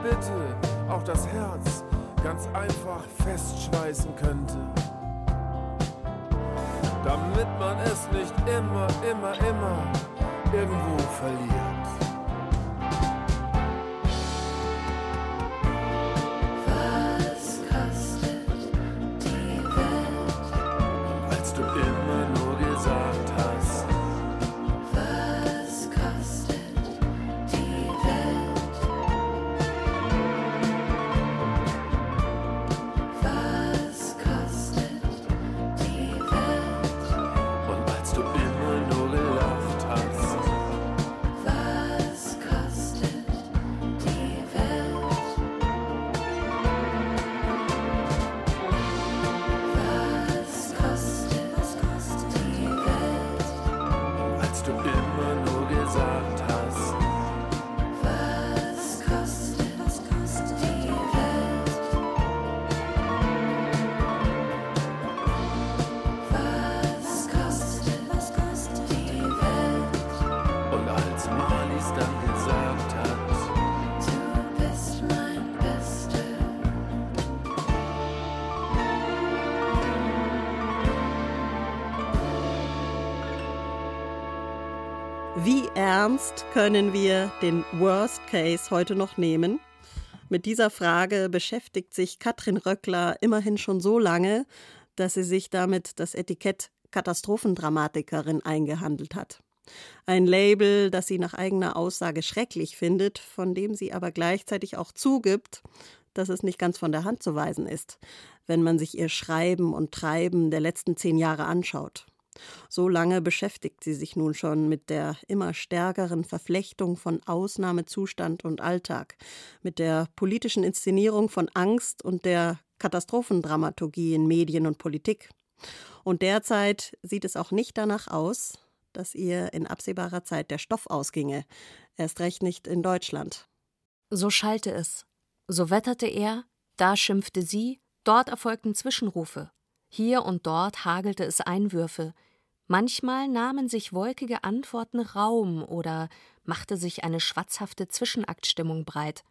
bitte, auch das Herz ganz einfach festschweißen könnte, damit man es nicht immer, immer, immer irgendwo verliert. Können wir den Worst Case heute noch nehmen? Mit dieser Frage beschäftigt sich Katrin Röckler immerhin schon so lange, dass sie sich damit das Etikett Katastrophendramatikerin eingehandelt hat. Ein Label, das sie nach eigener Aussage schrecklich findet, von dem sie aber gleichzeitig auch zugibt, dass es nicht ganz von der Hand zu weisen ist, wenn man sich ihr Schreiben und Treiben der letzten zehn Jahre anschaut. So lange beschäftigt sie sich nun schon mit der immer stärkeren Verflechtung von Ausnahmezustand und Alltag, mit der politischen Inszenierung von Angst und der Katastrophendramaturgie in Medien und Politik. Und derzeit sieht es auch nicht danach aus, dass ihr in absehbarer Zeit der Stoff ausginge, erst recht nicht in Deutschland. So schallte es, so wetterte er, da schimpfte sie, dort erfolgten Zwischenrufe, hier und dort hagelte es Einwürfe, manchmal nahmen sich wolkige Antworten Raum oder machte sich eine schwatzhafte Zwischenaktstimmung breit,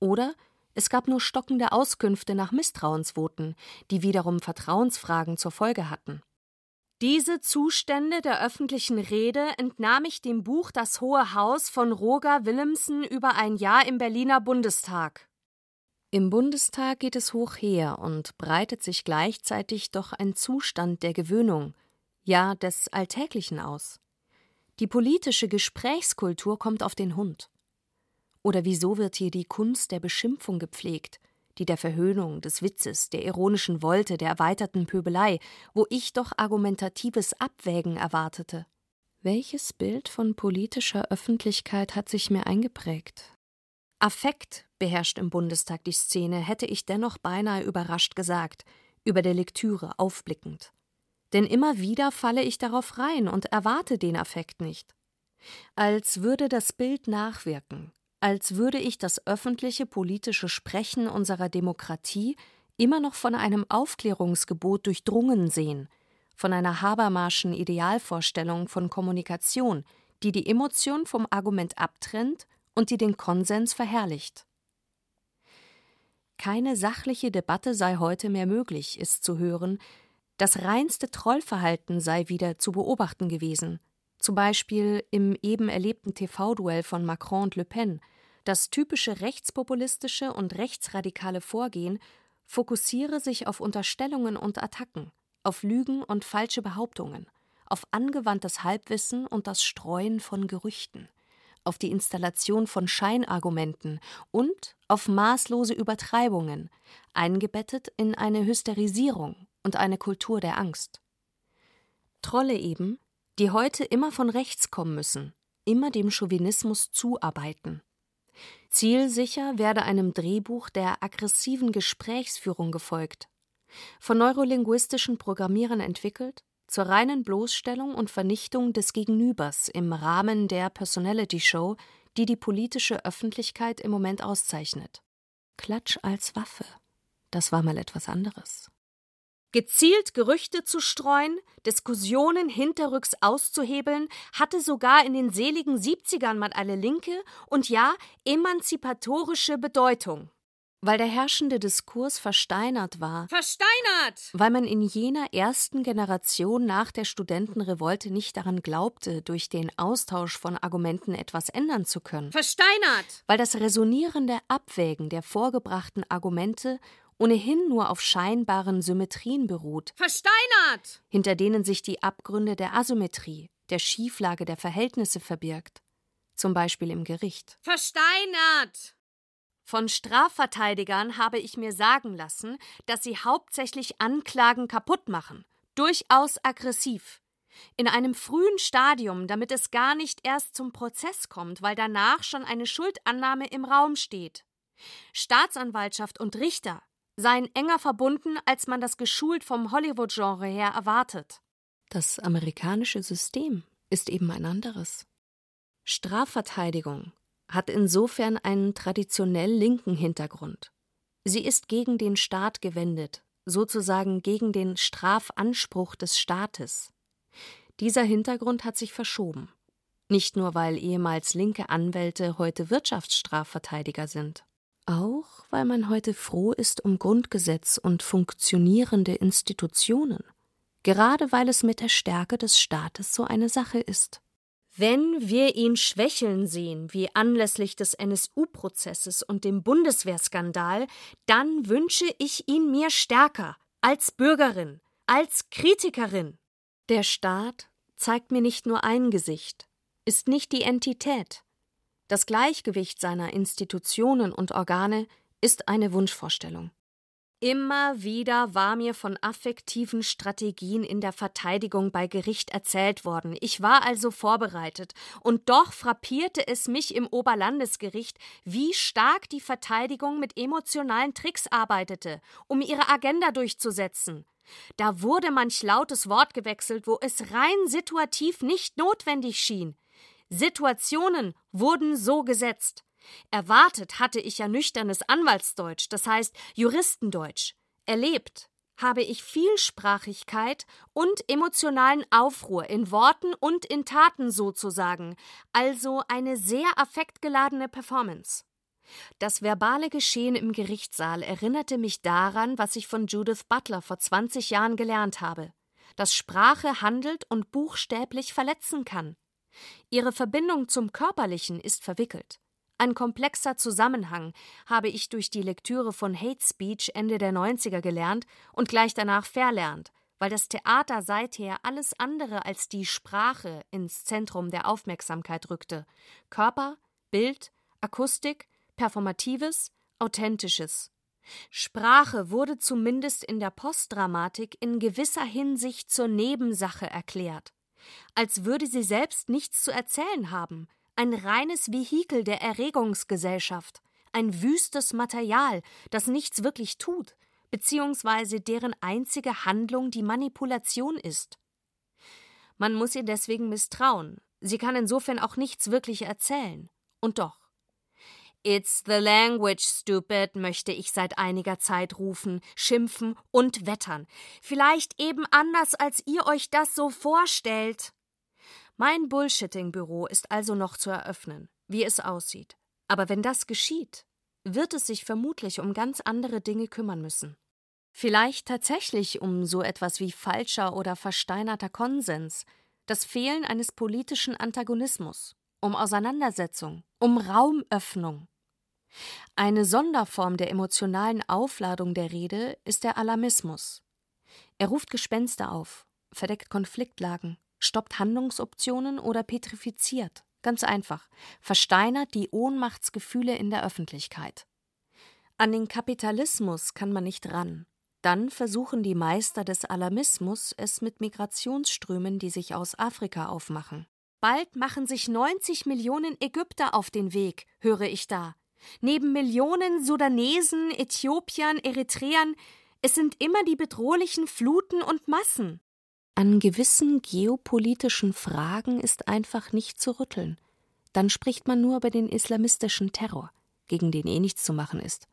oder es gab nur stockende Auskünfte nach Misstrauensvoten, die wiederum Vertrauensfragen zur Folge hatten. Diese Zustände der öffentlichen Rede entnahm ich dem Buch Das Hohe Haus von Roger Willemsen über ein Jahr im Berliner Bundestag. Im Bundestag geht es hoch her und breitet sich gleichzeitig doch ein Zustand der Gewöhnung, ja des Alltäglichen aus. Die politische Gesprächskultur kommt auf den Hund. Oder wieso wird hier die Kunst der Beschimpfung gepflegt, die der Verhöhnung, des Witzes, der ironischen Wolte, der erweiterten Pöbelei, wo ich doch argumentatives Abwägen erwartete? Welches Bild von politischer Öffentlichkeit hat sich mir eingeprägt? Affekt beherrscht im Bundestag die Szene, hätte ich dennoch beinahe überrascht gesagt, über der Lektüre aufblickend. Denn immer wieder falle ich darauf rein und erwarte den Affekt nicht. Als würde das Bild nachwirken, als würde ich das öffentliche politische Sprechen unserer Demokratie immer noch von einem Aufklärungsgebot durchdrungen sehen, von einer Habermarschen Idealvorstellung von Kommunikation, die die Emotion vom Argument abtrennt und die den Konsens verherrlicht. Keine sachliche Debatte sei heute mehr möglich, ist zu hören, das reinste Trollverhalten sei wieder zu beobachten gewesen, zum Beispiel im eben erlebten TV-Duell von Macron und Le Pen, das typische rechtspopulistische und rechtsradikale Vorgehen fokussiere sich auf Unterstellungen und Attacken, auf Lügen und falsche Behauptungen, auf angewandtes Halbwissen und das Streuen von Gerüchten, auf die Installation von Scheinargumenten und auf maßlose Übertreibungen, eingebettet in eine Hysterisierung und eine Kultur der Angst. Trolle eben, die heute immer von rechts kommen müssen, immer dem Chauvinismus zuarbeiten, Zielsicher werde einem Drehbuch der aggressiven Gesprächsführung gefolgt. Von neurolinguistischen Programmierern entwickelt, zur reinen Bloßstellung und Vernichtung des Gegenübers im Rahmen der Personality Show, die die politische Öffentlichkeit im Moment auszeichnet. Klatsch als Waffe. Das war mal etwas anderes gezielt Gerüchte zu streuen, Diskussionen hinterrücks auszuhebeln, hatte sogar in den seligen 70ern mal eine linke und ja emanzipatorische Bedeutung. Weil der herrschende Diskurs versteinert war. Versteinert! Weil man in jener ersten Generation nach der Studentenrevolte nicht daran glaubte, durch den Austausch von Argumenten etwas ändern zu können. Versteinert! Weil das resonierende Abwägen der vorgebrachten Argumente ohnehin nur auf scheinbaren Symmetrien beruht. Versteinert! Hinter denen sich die Abgründe der Asymmetrie, der Schieflage der Verhältnisse verbirgt. Zum Beispiel im Gericht. Versteinert! Von Strafverteidigern habe ich mir sagen lassen, dass sie hauptsächlich Anklagen kaputt machen, durchaus aggressiv. In einem frühen Stadium, damit es gar nicht erst zum Prozess kommt, weil danach schon eine Schuldannahme im Raum steht. Staatsanwaltschaft und Richter seien enger verbunden, als man das geschult vom Hollywood-Genre her erwartet. Das amerikanische System ist eben ein anderes. Strafverteidigung hat insofern einen traditionell linken Hintergrund. Sie ist gegen den Staat gewendet, sozusagen gegen den Strafanspruch des Staates. Dieser Hintergrund hat sich verschoben. Nicht nur, weil ehemals linke Anwälte heute Wirtschaftsstrafverteidiger sind. Auch weil man heute froh ist um Grundgesetz und funktionierende Institutionen, gerade weil es mit der Stärke des Staates so eine Sache ist. Wenn wir ihn schwächeln sehen, wie anlässlich des NSU-Prozesses und dem Bundeswehrskandal, dann wünsche ich ihn mir stärker, als Bürgerin, als Kritikerin. Der Staat zeigt mir nicht nur ein Gesicht, ist nicht die Entität. Das Gleichgewicht seiner Institutionen und Organe ist eine Wunschvorstellung. Immer wieder war mir von affektiven Strategien in der Verteidigung bei Gericht erzählt worden. Ich war also vorbereitet, und doch frappierte es mich im Oberlandesgericht, wie stark die Verteidigung mit emotionalen Tricks arbeitete, um ihre Agenda durchzusetzen. Da wurde manch lautes Wort gewechselt, wo es rein situativ nicht notwendig schien. Situationen wurden so gesetzt. Erwartet hatte ich ja nüchternes Anwaltsdeutsch, das heißt Juristendeutsch. Erlebt habe ich Vielsprachigkeit und emotionalen Aufruhr in Worten und in Taten sozusagen, also eine sehr affektgeladene Performance. Das verbale Geschehen im Gerichtssaal erinnerte mich daran, was ich von Judith Butler vor 20 Jahren gelernt habe, dass Sprache handelt und buchstäblich verletzen kann. Ihre Verbindung zum Körperlichen ist verwickelt. Ein komplexer Zusammenhang habe ich durch die Lektüre von Hate Speech Ende der 90er gelernt und gleich danach verlernt, weil das Theater seither alles andere als die Sprache ins Zentrum der Aufmerksamkeit rückte. Körper, Bild, Akustik, Performatives, Authentisches. Sprache wurde zumindest in der Postdramatik in gewisser Hinsicht zur Nebensache erklärt, als würde sie selbst nichts zu erzählen haben, ein reines Vehikel der Erregungsgesellschaft, ein wüstes Material, das nichts wirklich tut, beziehungsweise deren einzige Handlung die Manipulation ist. Man muss ihr deswegen misstrauen, sie kann insofern auch nichts wirklich erzählen. Und doch. It's the language, stupid, möchte ich seit einiger Zeit rufen, schimpfen und wettern. Vielleicht eben anders, als ihr euch das so vorstellt. Mein Bullshitting-Büro ist also noch zu eröffnen, wie es aussieht. Aber wenn das geschieht, wird es sich vermutlich um ganz andere Dinge kümmern müssen. Vielleicht tatsächlich um so etwas wie falscher oder versteinerter Konsens, das Fehlen eines politischen Antagonismus, um Auseinandersetzung, um Raumöffnung. Eine Sonderform der emotionalen Aufladung der Rede ist der Alarmismus. Er ruft Gespenster auf, verdeckt Konfliktlagen, stoppt Handlungsoptionen oder petrifiziert. Ganz einfach, versteinert die Ohnmachtsgefühle in der Öffentlichkeit. An den Kapitalismus kann man nicht ran. Dann versuchen die Meister des Alarmismus es mit Migrationsströmen, die sich aus Afrika aufmachen. Bald machen sich 90 Millionen Ägypter auf den Weg, höre ich da. Neben Millionen Sudanesen, Äthiopiern, Eritreern, es sind immer die bedrohlichen Fluten und Massen. An gewissen geopolitischen Fragen ist einfach nicht zu rütteln. Dann spricht man nur über den islamistischen Terror, gegen den eh nichts zu machen ist.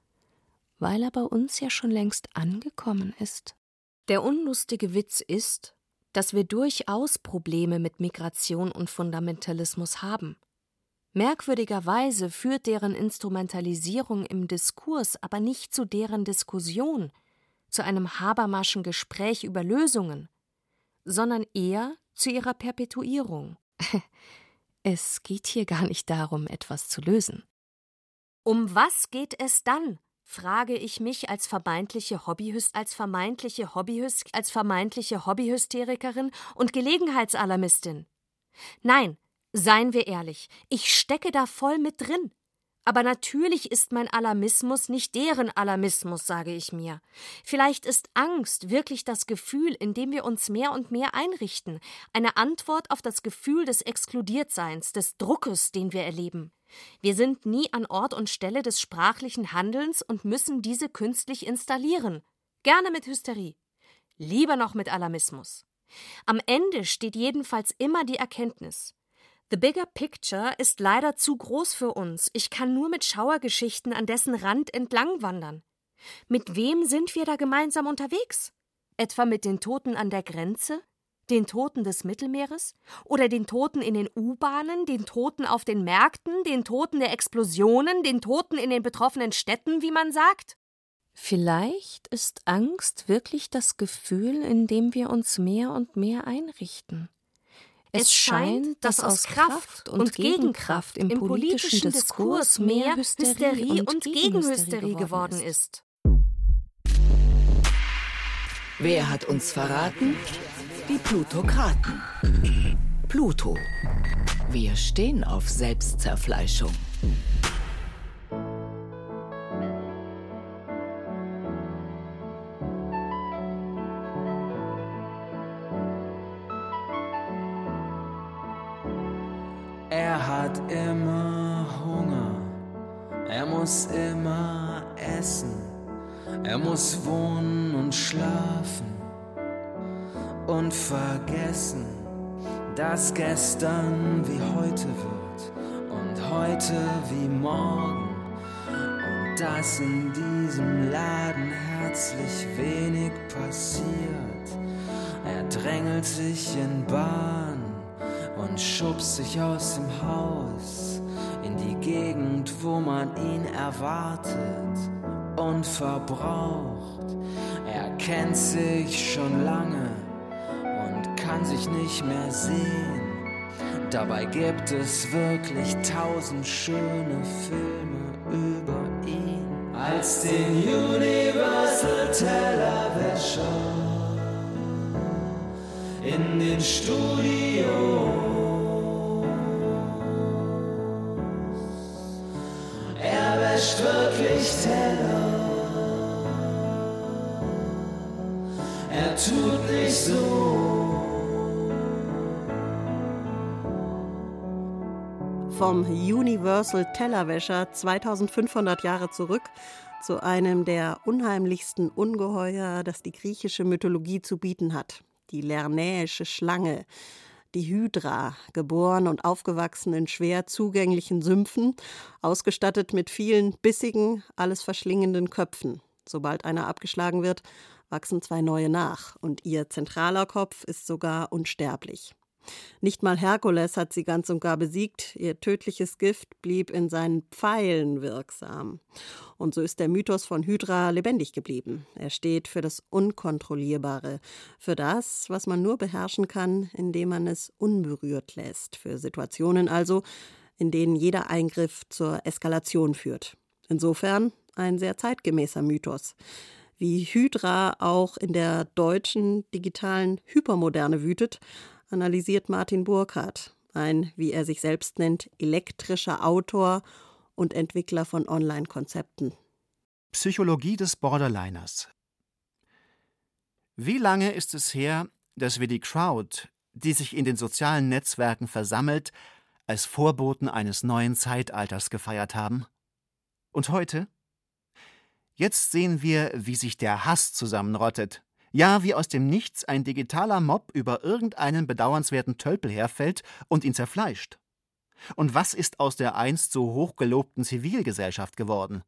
Weil er bei uns ja schon längst angekommen ist. Der unlustige Witz ist, dass wir durchaus Probleme mit Migration und Fundamentalismus haben. Merkwürdigerweise führt deren Instrumentalisierung im Diskurs aber nicht zu deren Diskussion, zu einem Habermaschen Gespräch über Lösungen, sondern eher zu ihrer Perpetuierung. Es geht hier gar nicht darum, etwas zu lösen. Um was geht es dann? frage ich mich als vermeintliche Hobbyhyst als vermeintliche Hobbyhyst als vermeintliche Hobbyhysterikerin und Gelegenheitsalarmistin. Nein, seien wir ehrlich, ich stecke da voll mit drin. Aber natürlich ist mein Alarmismus nicht deren Alarmismus, sage ich mir. Vielleicht ist Angst wirklich das Gefühl, in dem wir uns mehr und mehr einrichten, eine Antwort auf das Gefühl des Exkludiertseins, des Druckes, den wir erleben. Wir sind nie an Ort und Stelle des sprachlichen Handelns und müssen diese künstlich installieren. Gerne mit Hysterie. Lieber noch mit Alarmismus. Am Ende steht jedenfalls immer die Erkenntnis, The Bigger Picture ist leider zu groß für uns. Ich kann nur mit Schauergeschichten an dessen Rand entlang wandern. Mit wem sind wir da gemeinsam unterwegs? Etwa mit den Toten an der Grenze? Den Toten des Mittelmeeres? Oder den Toten in den U-Bahnen? Den Toten auf den Märkten? Den Toten der Explosionen? Den Toten in den betroffenen Städten, wie man sagt? Vielleicht ist Angst wirklich das Gefühl, in dem wir uns mehr und mehr einrichten Es scheint, dass aus Kraft und Gegenkraft im politischen Diskurs mehr Hysterie und Gegenhysterie geworden ist. Wer hat uns verraten? Die Plutokraten. Pluto. Wir stehen auf Selbstzerfleischung. Hat immer Hunger, er muss immer essen, er muss wohnen und schlafen. Und vergessen, dass gestern wie heute wird und heute wie morgen. Und dass in diesem Laden herzlich wenig passiert. Er drängelt sich in Bahn und schubst sich aus dem Haus in die Gegend, wo man ihn erwartet und verbraucht. Er kennt sich schon lange und kann sich nicht mehr sehen. Dabei gibt es wirklich tausend schöne Filme über ihn. Als den Universal Tellerwäscher in den Studios. Er wäscht wirklich Teller. Er tut nicht so. Vom Universal Tellerwäscher 2500 Jahre zurück zu einem der unheimlichsten Ungeheuer, das die griechische Mythologie zu bieten hat. Die lernäische Schlange, die Hydra, geboren und aufgewachsen in schwer zugänglichen Sümpfen, ausgestattet mit vielen bissigen, alles verschlingenden Köpfen. Sobald einer abgeschlagen wird, wachsen zwei neue nach, und ihr zentraler Kopf ist sogar unsterblich. Nicht mal Herkules hat sie ganz und gar besiegt, ihr tödliches Gift blieb in seinen Pfeilen wirksam. Und so ist der Mythos von Hydra lebendig geblieben. Er steht für das Unkontrollierbare, für das, was man nur beherrschen kann, indem man es unberührt lässt, für Situationen also, in denen jeder Eingriff zur Eskalation führt. Insofern ein sehr zeitgemäßer Mythos wie Hydra auch in der deutschen digitalen Hypermoderne wütet, analysiert Martin Burkhardt, ein, wie er sich selbst nennt, elektrischer Autor und Entwickler von Online-Konzepten. Psychologie des Borderliners. Wie lange ist es her, dass wir die Crowd, die sich in den sozialen Netzwerken versammelt, als Vorboten eines neuen Zeitalters gefeiert haben? Und heute? Jetzt sehen wir, wie sich der Hass zusammenrottet, ja, wie aus dem Nichts ein digitaler Mob über irgendeinen bedauernswerten Tölpel herfällt und ihn zerfleischt. Und was ist aus der einst so hochgelobten Zivilgesellschaft geworden?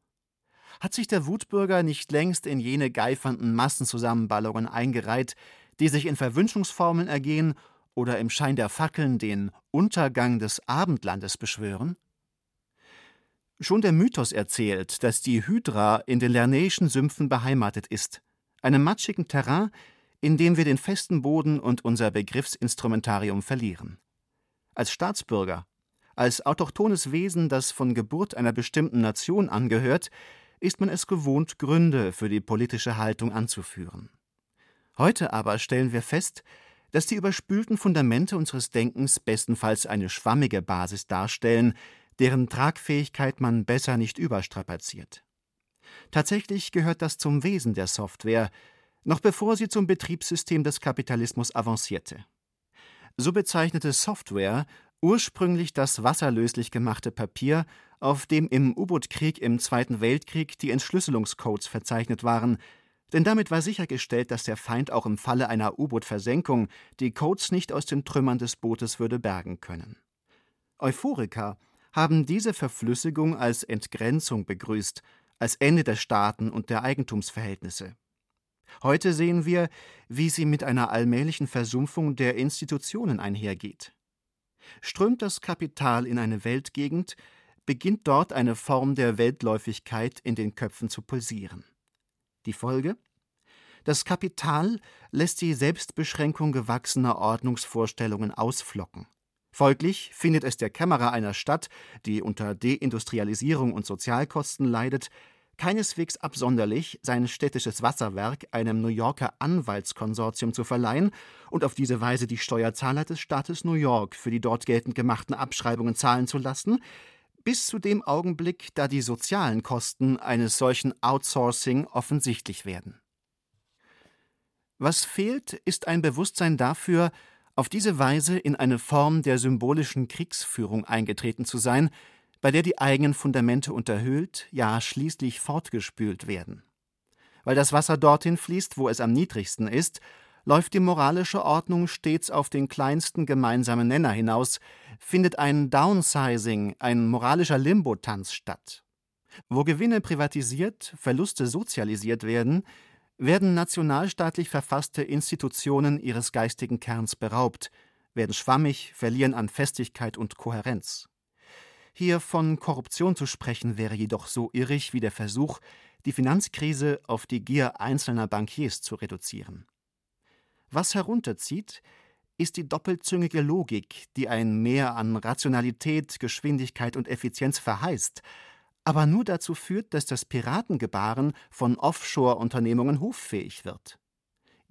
Hat sich der Wutbürger nicht längst in jene geifernden Massenzusammenballungen eingereiht, die sich in Verwünschungsformeln ergehen oder im Schein der Fackeln den Untergang des Abendlandes beschwören? Schon der Mythos erzählt, dass die Hydra in den lernäischen Sümpfen beheimatet ist – einem matschigen Terrain, in dem wir den festen Boden und unser Begriffsinstrumentarium verlieren. Als Staatsbürger, als autochthones Wesen, das von Geburt einer bestimmten Nation angehört, ist man es gewohnt, Gründe für die politische Haltung anzuführen. Heute aber stellen wir fest, dass die überspülten Fundamente unseres Denkens bestenfalls eine schwammige Basis darstellen, deren Tragfähigkeit man besser nicht überstrapaziert. Tatsächlich gehört das zum Wesen der Software, noch bevor sie zum Betriebssystem des Kapitalismus avancierte. So bezeichnete Software ursprünglich das wasserlöslich gemachte Papier, auf dem im U-Boot-Krieg im Zweiten Weltkrieg die Entschlüsselungscodes verzeichnet waren, denn damit war sichergestellt, dass der Feind auch im Falle einer U-Boot-Versenkung die Codes nicht aus den Trümmern des Bootes würde bergen können. Euphoriker haben diese Verflüssigung als Entgrenzung begrüßt als Ende der Staaten und der Eigentumsverhältnisse. Heute sehen wir, wie sie mit einer allmählichen Versumpfung der Institutionen einhergeht. Strömt das Kapital in eine Weltgegend, beginnt dort eine Form der Weltläufigkeit in den Köpfen zu pulsieren. Die Folge? Das Kapital lässt die Selbstbeschränkung gewachsener Ordnungsvorstellungen ausflocken. Folglich findet es der Kämmerer einer Stadt, die unter Deindustrialisierung und Sozialkosten leidet, keineswegs absonderlich, sein städtisches Wasserwerk einem New Yorker Anwaltskonsortium zu verleihen und auf diese Weise die Steuerzahler des Staates New York für die dort geltend gemachten Abschreibungen zahlen zu lassen, bis zu dem Augenblick, da die sozialen Kosten eines solchen Outsourcing offensichtlich werden. Was fehlt, ist ein Bewusstsein dafür, auf diese Weise in eine Form der symbolischen Kriegsführung eingetreten zu sein, bei der die eigenen Fundamente unterhöhlt, ja schließlich fortgespült werden. Weil das Wasser dorthin fließt, wo es am niedrigsten ist, läuft die moralische Ordnung stets auf den kleinsten gemeinsamen Nenner hinaus, findet ein Downsizing, ein moralischer Limbotanz statt. Wo Gewinne privatisiert, Verluste sozialisiert werden, werden nationalstaatlich verfasste Institutionen ihres geistigen Kerns beraubt, werden schwammig, verlieren an Festigkeit und Kohärenz. Hier von Korruption zu sprechen wäre jedoch so irrig wie der Versuch, die Finanzkrise auf die Gier einzelner Bankiers zu reduzieren. Was herunterzieht, ist die doppelzüngige Logik, die ein Mehr an Rationalität, Geschwindigkeit und Effizienz verheißt, aber nur dazu führt, dass das Piratengebaren von Offshore-Unternehmungen hoffähig wird.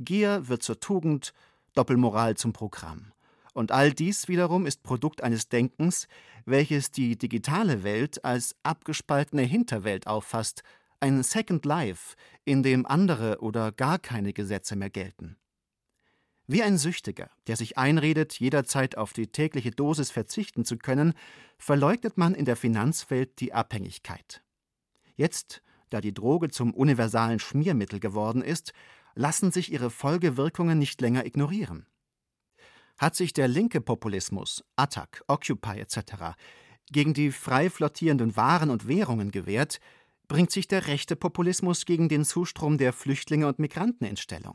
Gier wird zur Tugend, Doppelmoral zum Programm. Und all dies wiederum ist Produkt eines Denkens, welches die digitale Welt als abgespaltene Hinterwelt auffasst, ein Second Life, in dem andere oder gar keine Gesetze mehr gelten. Wie ein Süchtiger, der sich einredet, jederzeit auf die tägliche Dosis verzichten zu können, verleugnet man in der Finanzwelt die Abhängigkeit. Jetzt, da die Droge zum universalen Schmiermittel geworden ist, lassen sich ihre Folgewirkungen nicht länger ignorieren. Hat sich der linke Populismus, Attac, Occupy etc., gegen die frei flottierenden Waren und Währungen gewehrt, bringt sich der rechte Populismus gegen den Zustrom der Flüchtlinge und Migranten in Stellung.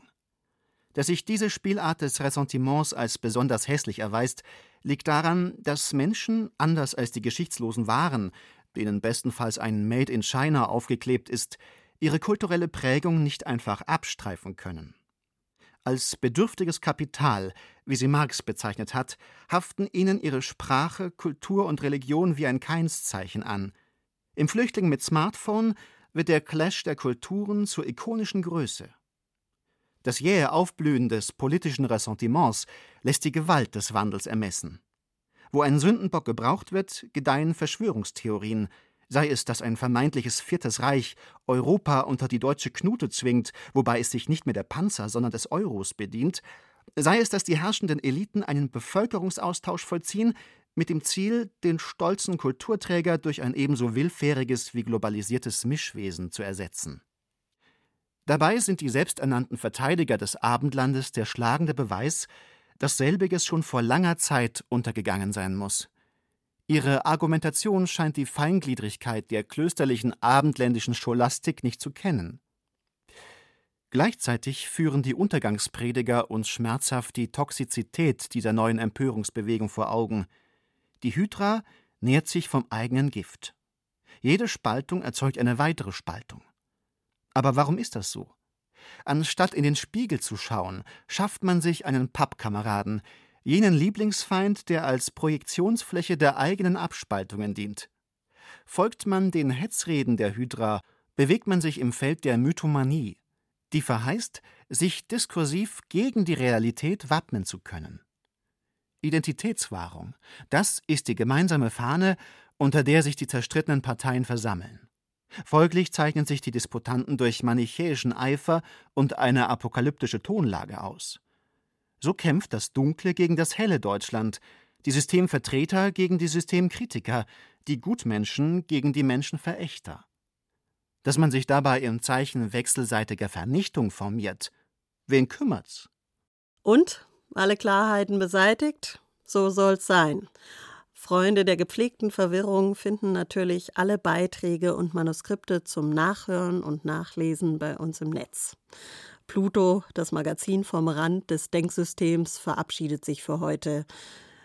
Dass sich diese Spielart des Ressentiments als besonders hässlich erweist, liegt daran, dass Menschen, anders als die geschichtslosen Waren, denen bestenfalls ein Made in China aufgeklebt ist, ihre kulturelle Prägung nicht einfach abstreifen können. Als bedürftiges Kapital, wie sie Marx bezeichnet hat, haften ihnen ihre Sprache, Kultur und Religion wie ein Keinszeichen an. Im Flüchtling mit Smartphone wird der Clash der Kulturen zur ikonischen Größe. Das jähe Aufblühen des politischen Ressentiments lässt die Gewalt des Wandels ermessen. Wo ein Sündenbock gebraucht wird, gedeihen Verschwörungstheorien, sei es, dass ein vermeintliches Viertes Reich Europa unter die deutsche Knute zwingt, wobei es sich nicht mehr der Panzer, sondern des Euros bedient, sei es, dass die herrschenden Eliten einen Bevölkerungsaustausch vollziehen, mit dem Ziel, den stolzen Kulturträger durch ein ebenso willfähriges wie globalisiertes Mischwesen zu ersetzen. Dabei sind die selbsternannten Verteidiger des Abendlandes der schlagende Beweis, dass selbiges schon vor langer Zeit untergegangen sein muss. Ihre Argumentation scheint die Feingliedrigkeit der klösterlichen abendländischen Scholastik nicht zu kennen. Gleichzeitig führen die Untergangsprediger uns schmerzhaft die Toxizität dieser neuen Empörungsbewegung vor Augen. Die Hydra nährt sich vom eigenen Gift. Jede Spaltung erzeugt eine weitere Spaltung. Aber warum ist das so? Anstatt in den Spiegel zu schauen, schafft man sich einen Pappkameraden, jenen Lieblingsfeind, der als Projektionsfläche der eigenen Abspaltungen dient. Folgt man den Hetzreden der Hydra, bewegt man sich im Feld der Mythomanie, die verheißt, sich diskursiv gegen die Realität wappnen zu können. Identitätswahrung, das ist die gemeinsame Fahne, unter der sich die zerstrittenen Parteien versammeln. Folglich zeichnen sich die Disputanten durch manichäischen Eifer und eine apokalyptische Tonlage aus. So kämpft das dunkle gegen das helle Deutschland, die Systemvertreter gegen die Systemkritiker, die Gutmenschen gegen die Menschenverächter. Dass man sich dabei im Zeichen wechselseitiger Vernichtung formiert, wen kümmert's? Und alle Klarheiten beseitigt? So soll's sein. Freunde der gepflegten Verwirrung finden natürlich alle Beiträge und Manuskripte zum Nachhören und Nachlesen bei uns im Netz. Pluto, das Magazin vom Rand des Denksystems, verabschiedet sich für heute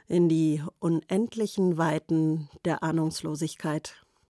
in die unendlichen Weiten der Ahnungslosigkeit.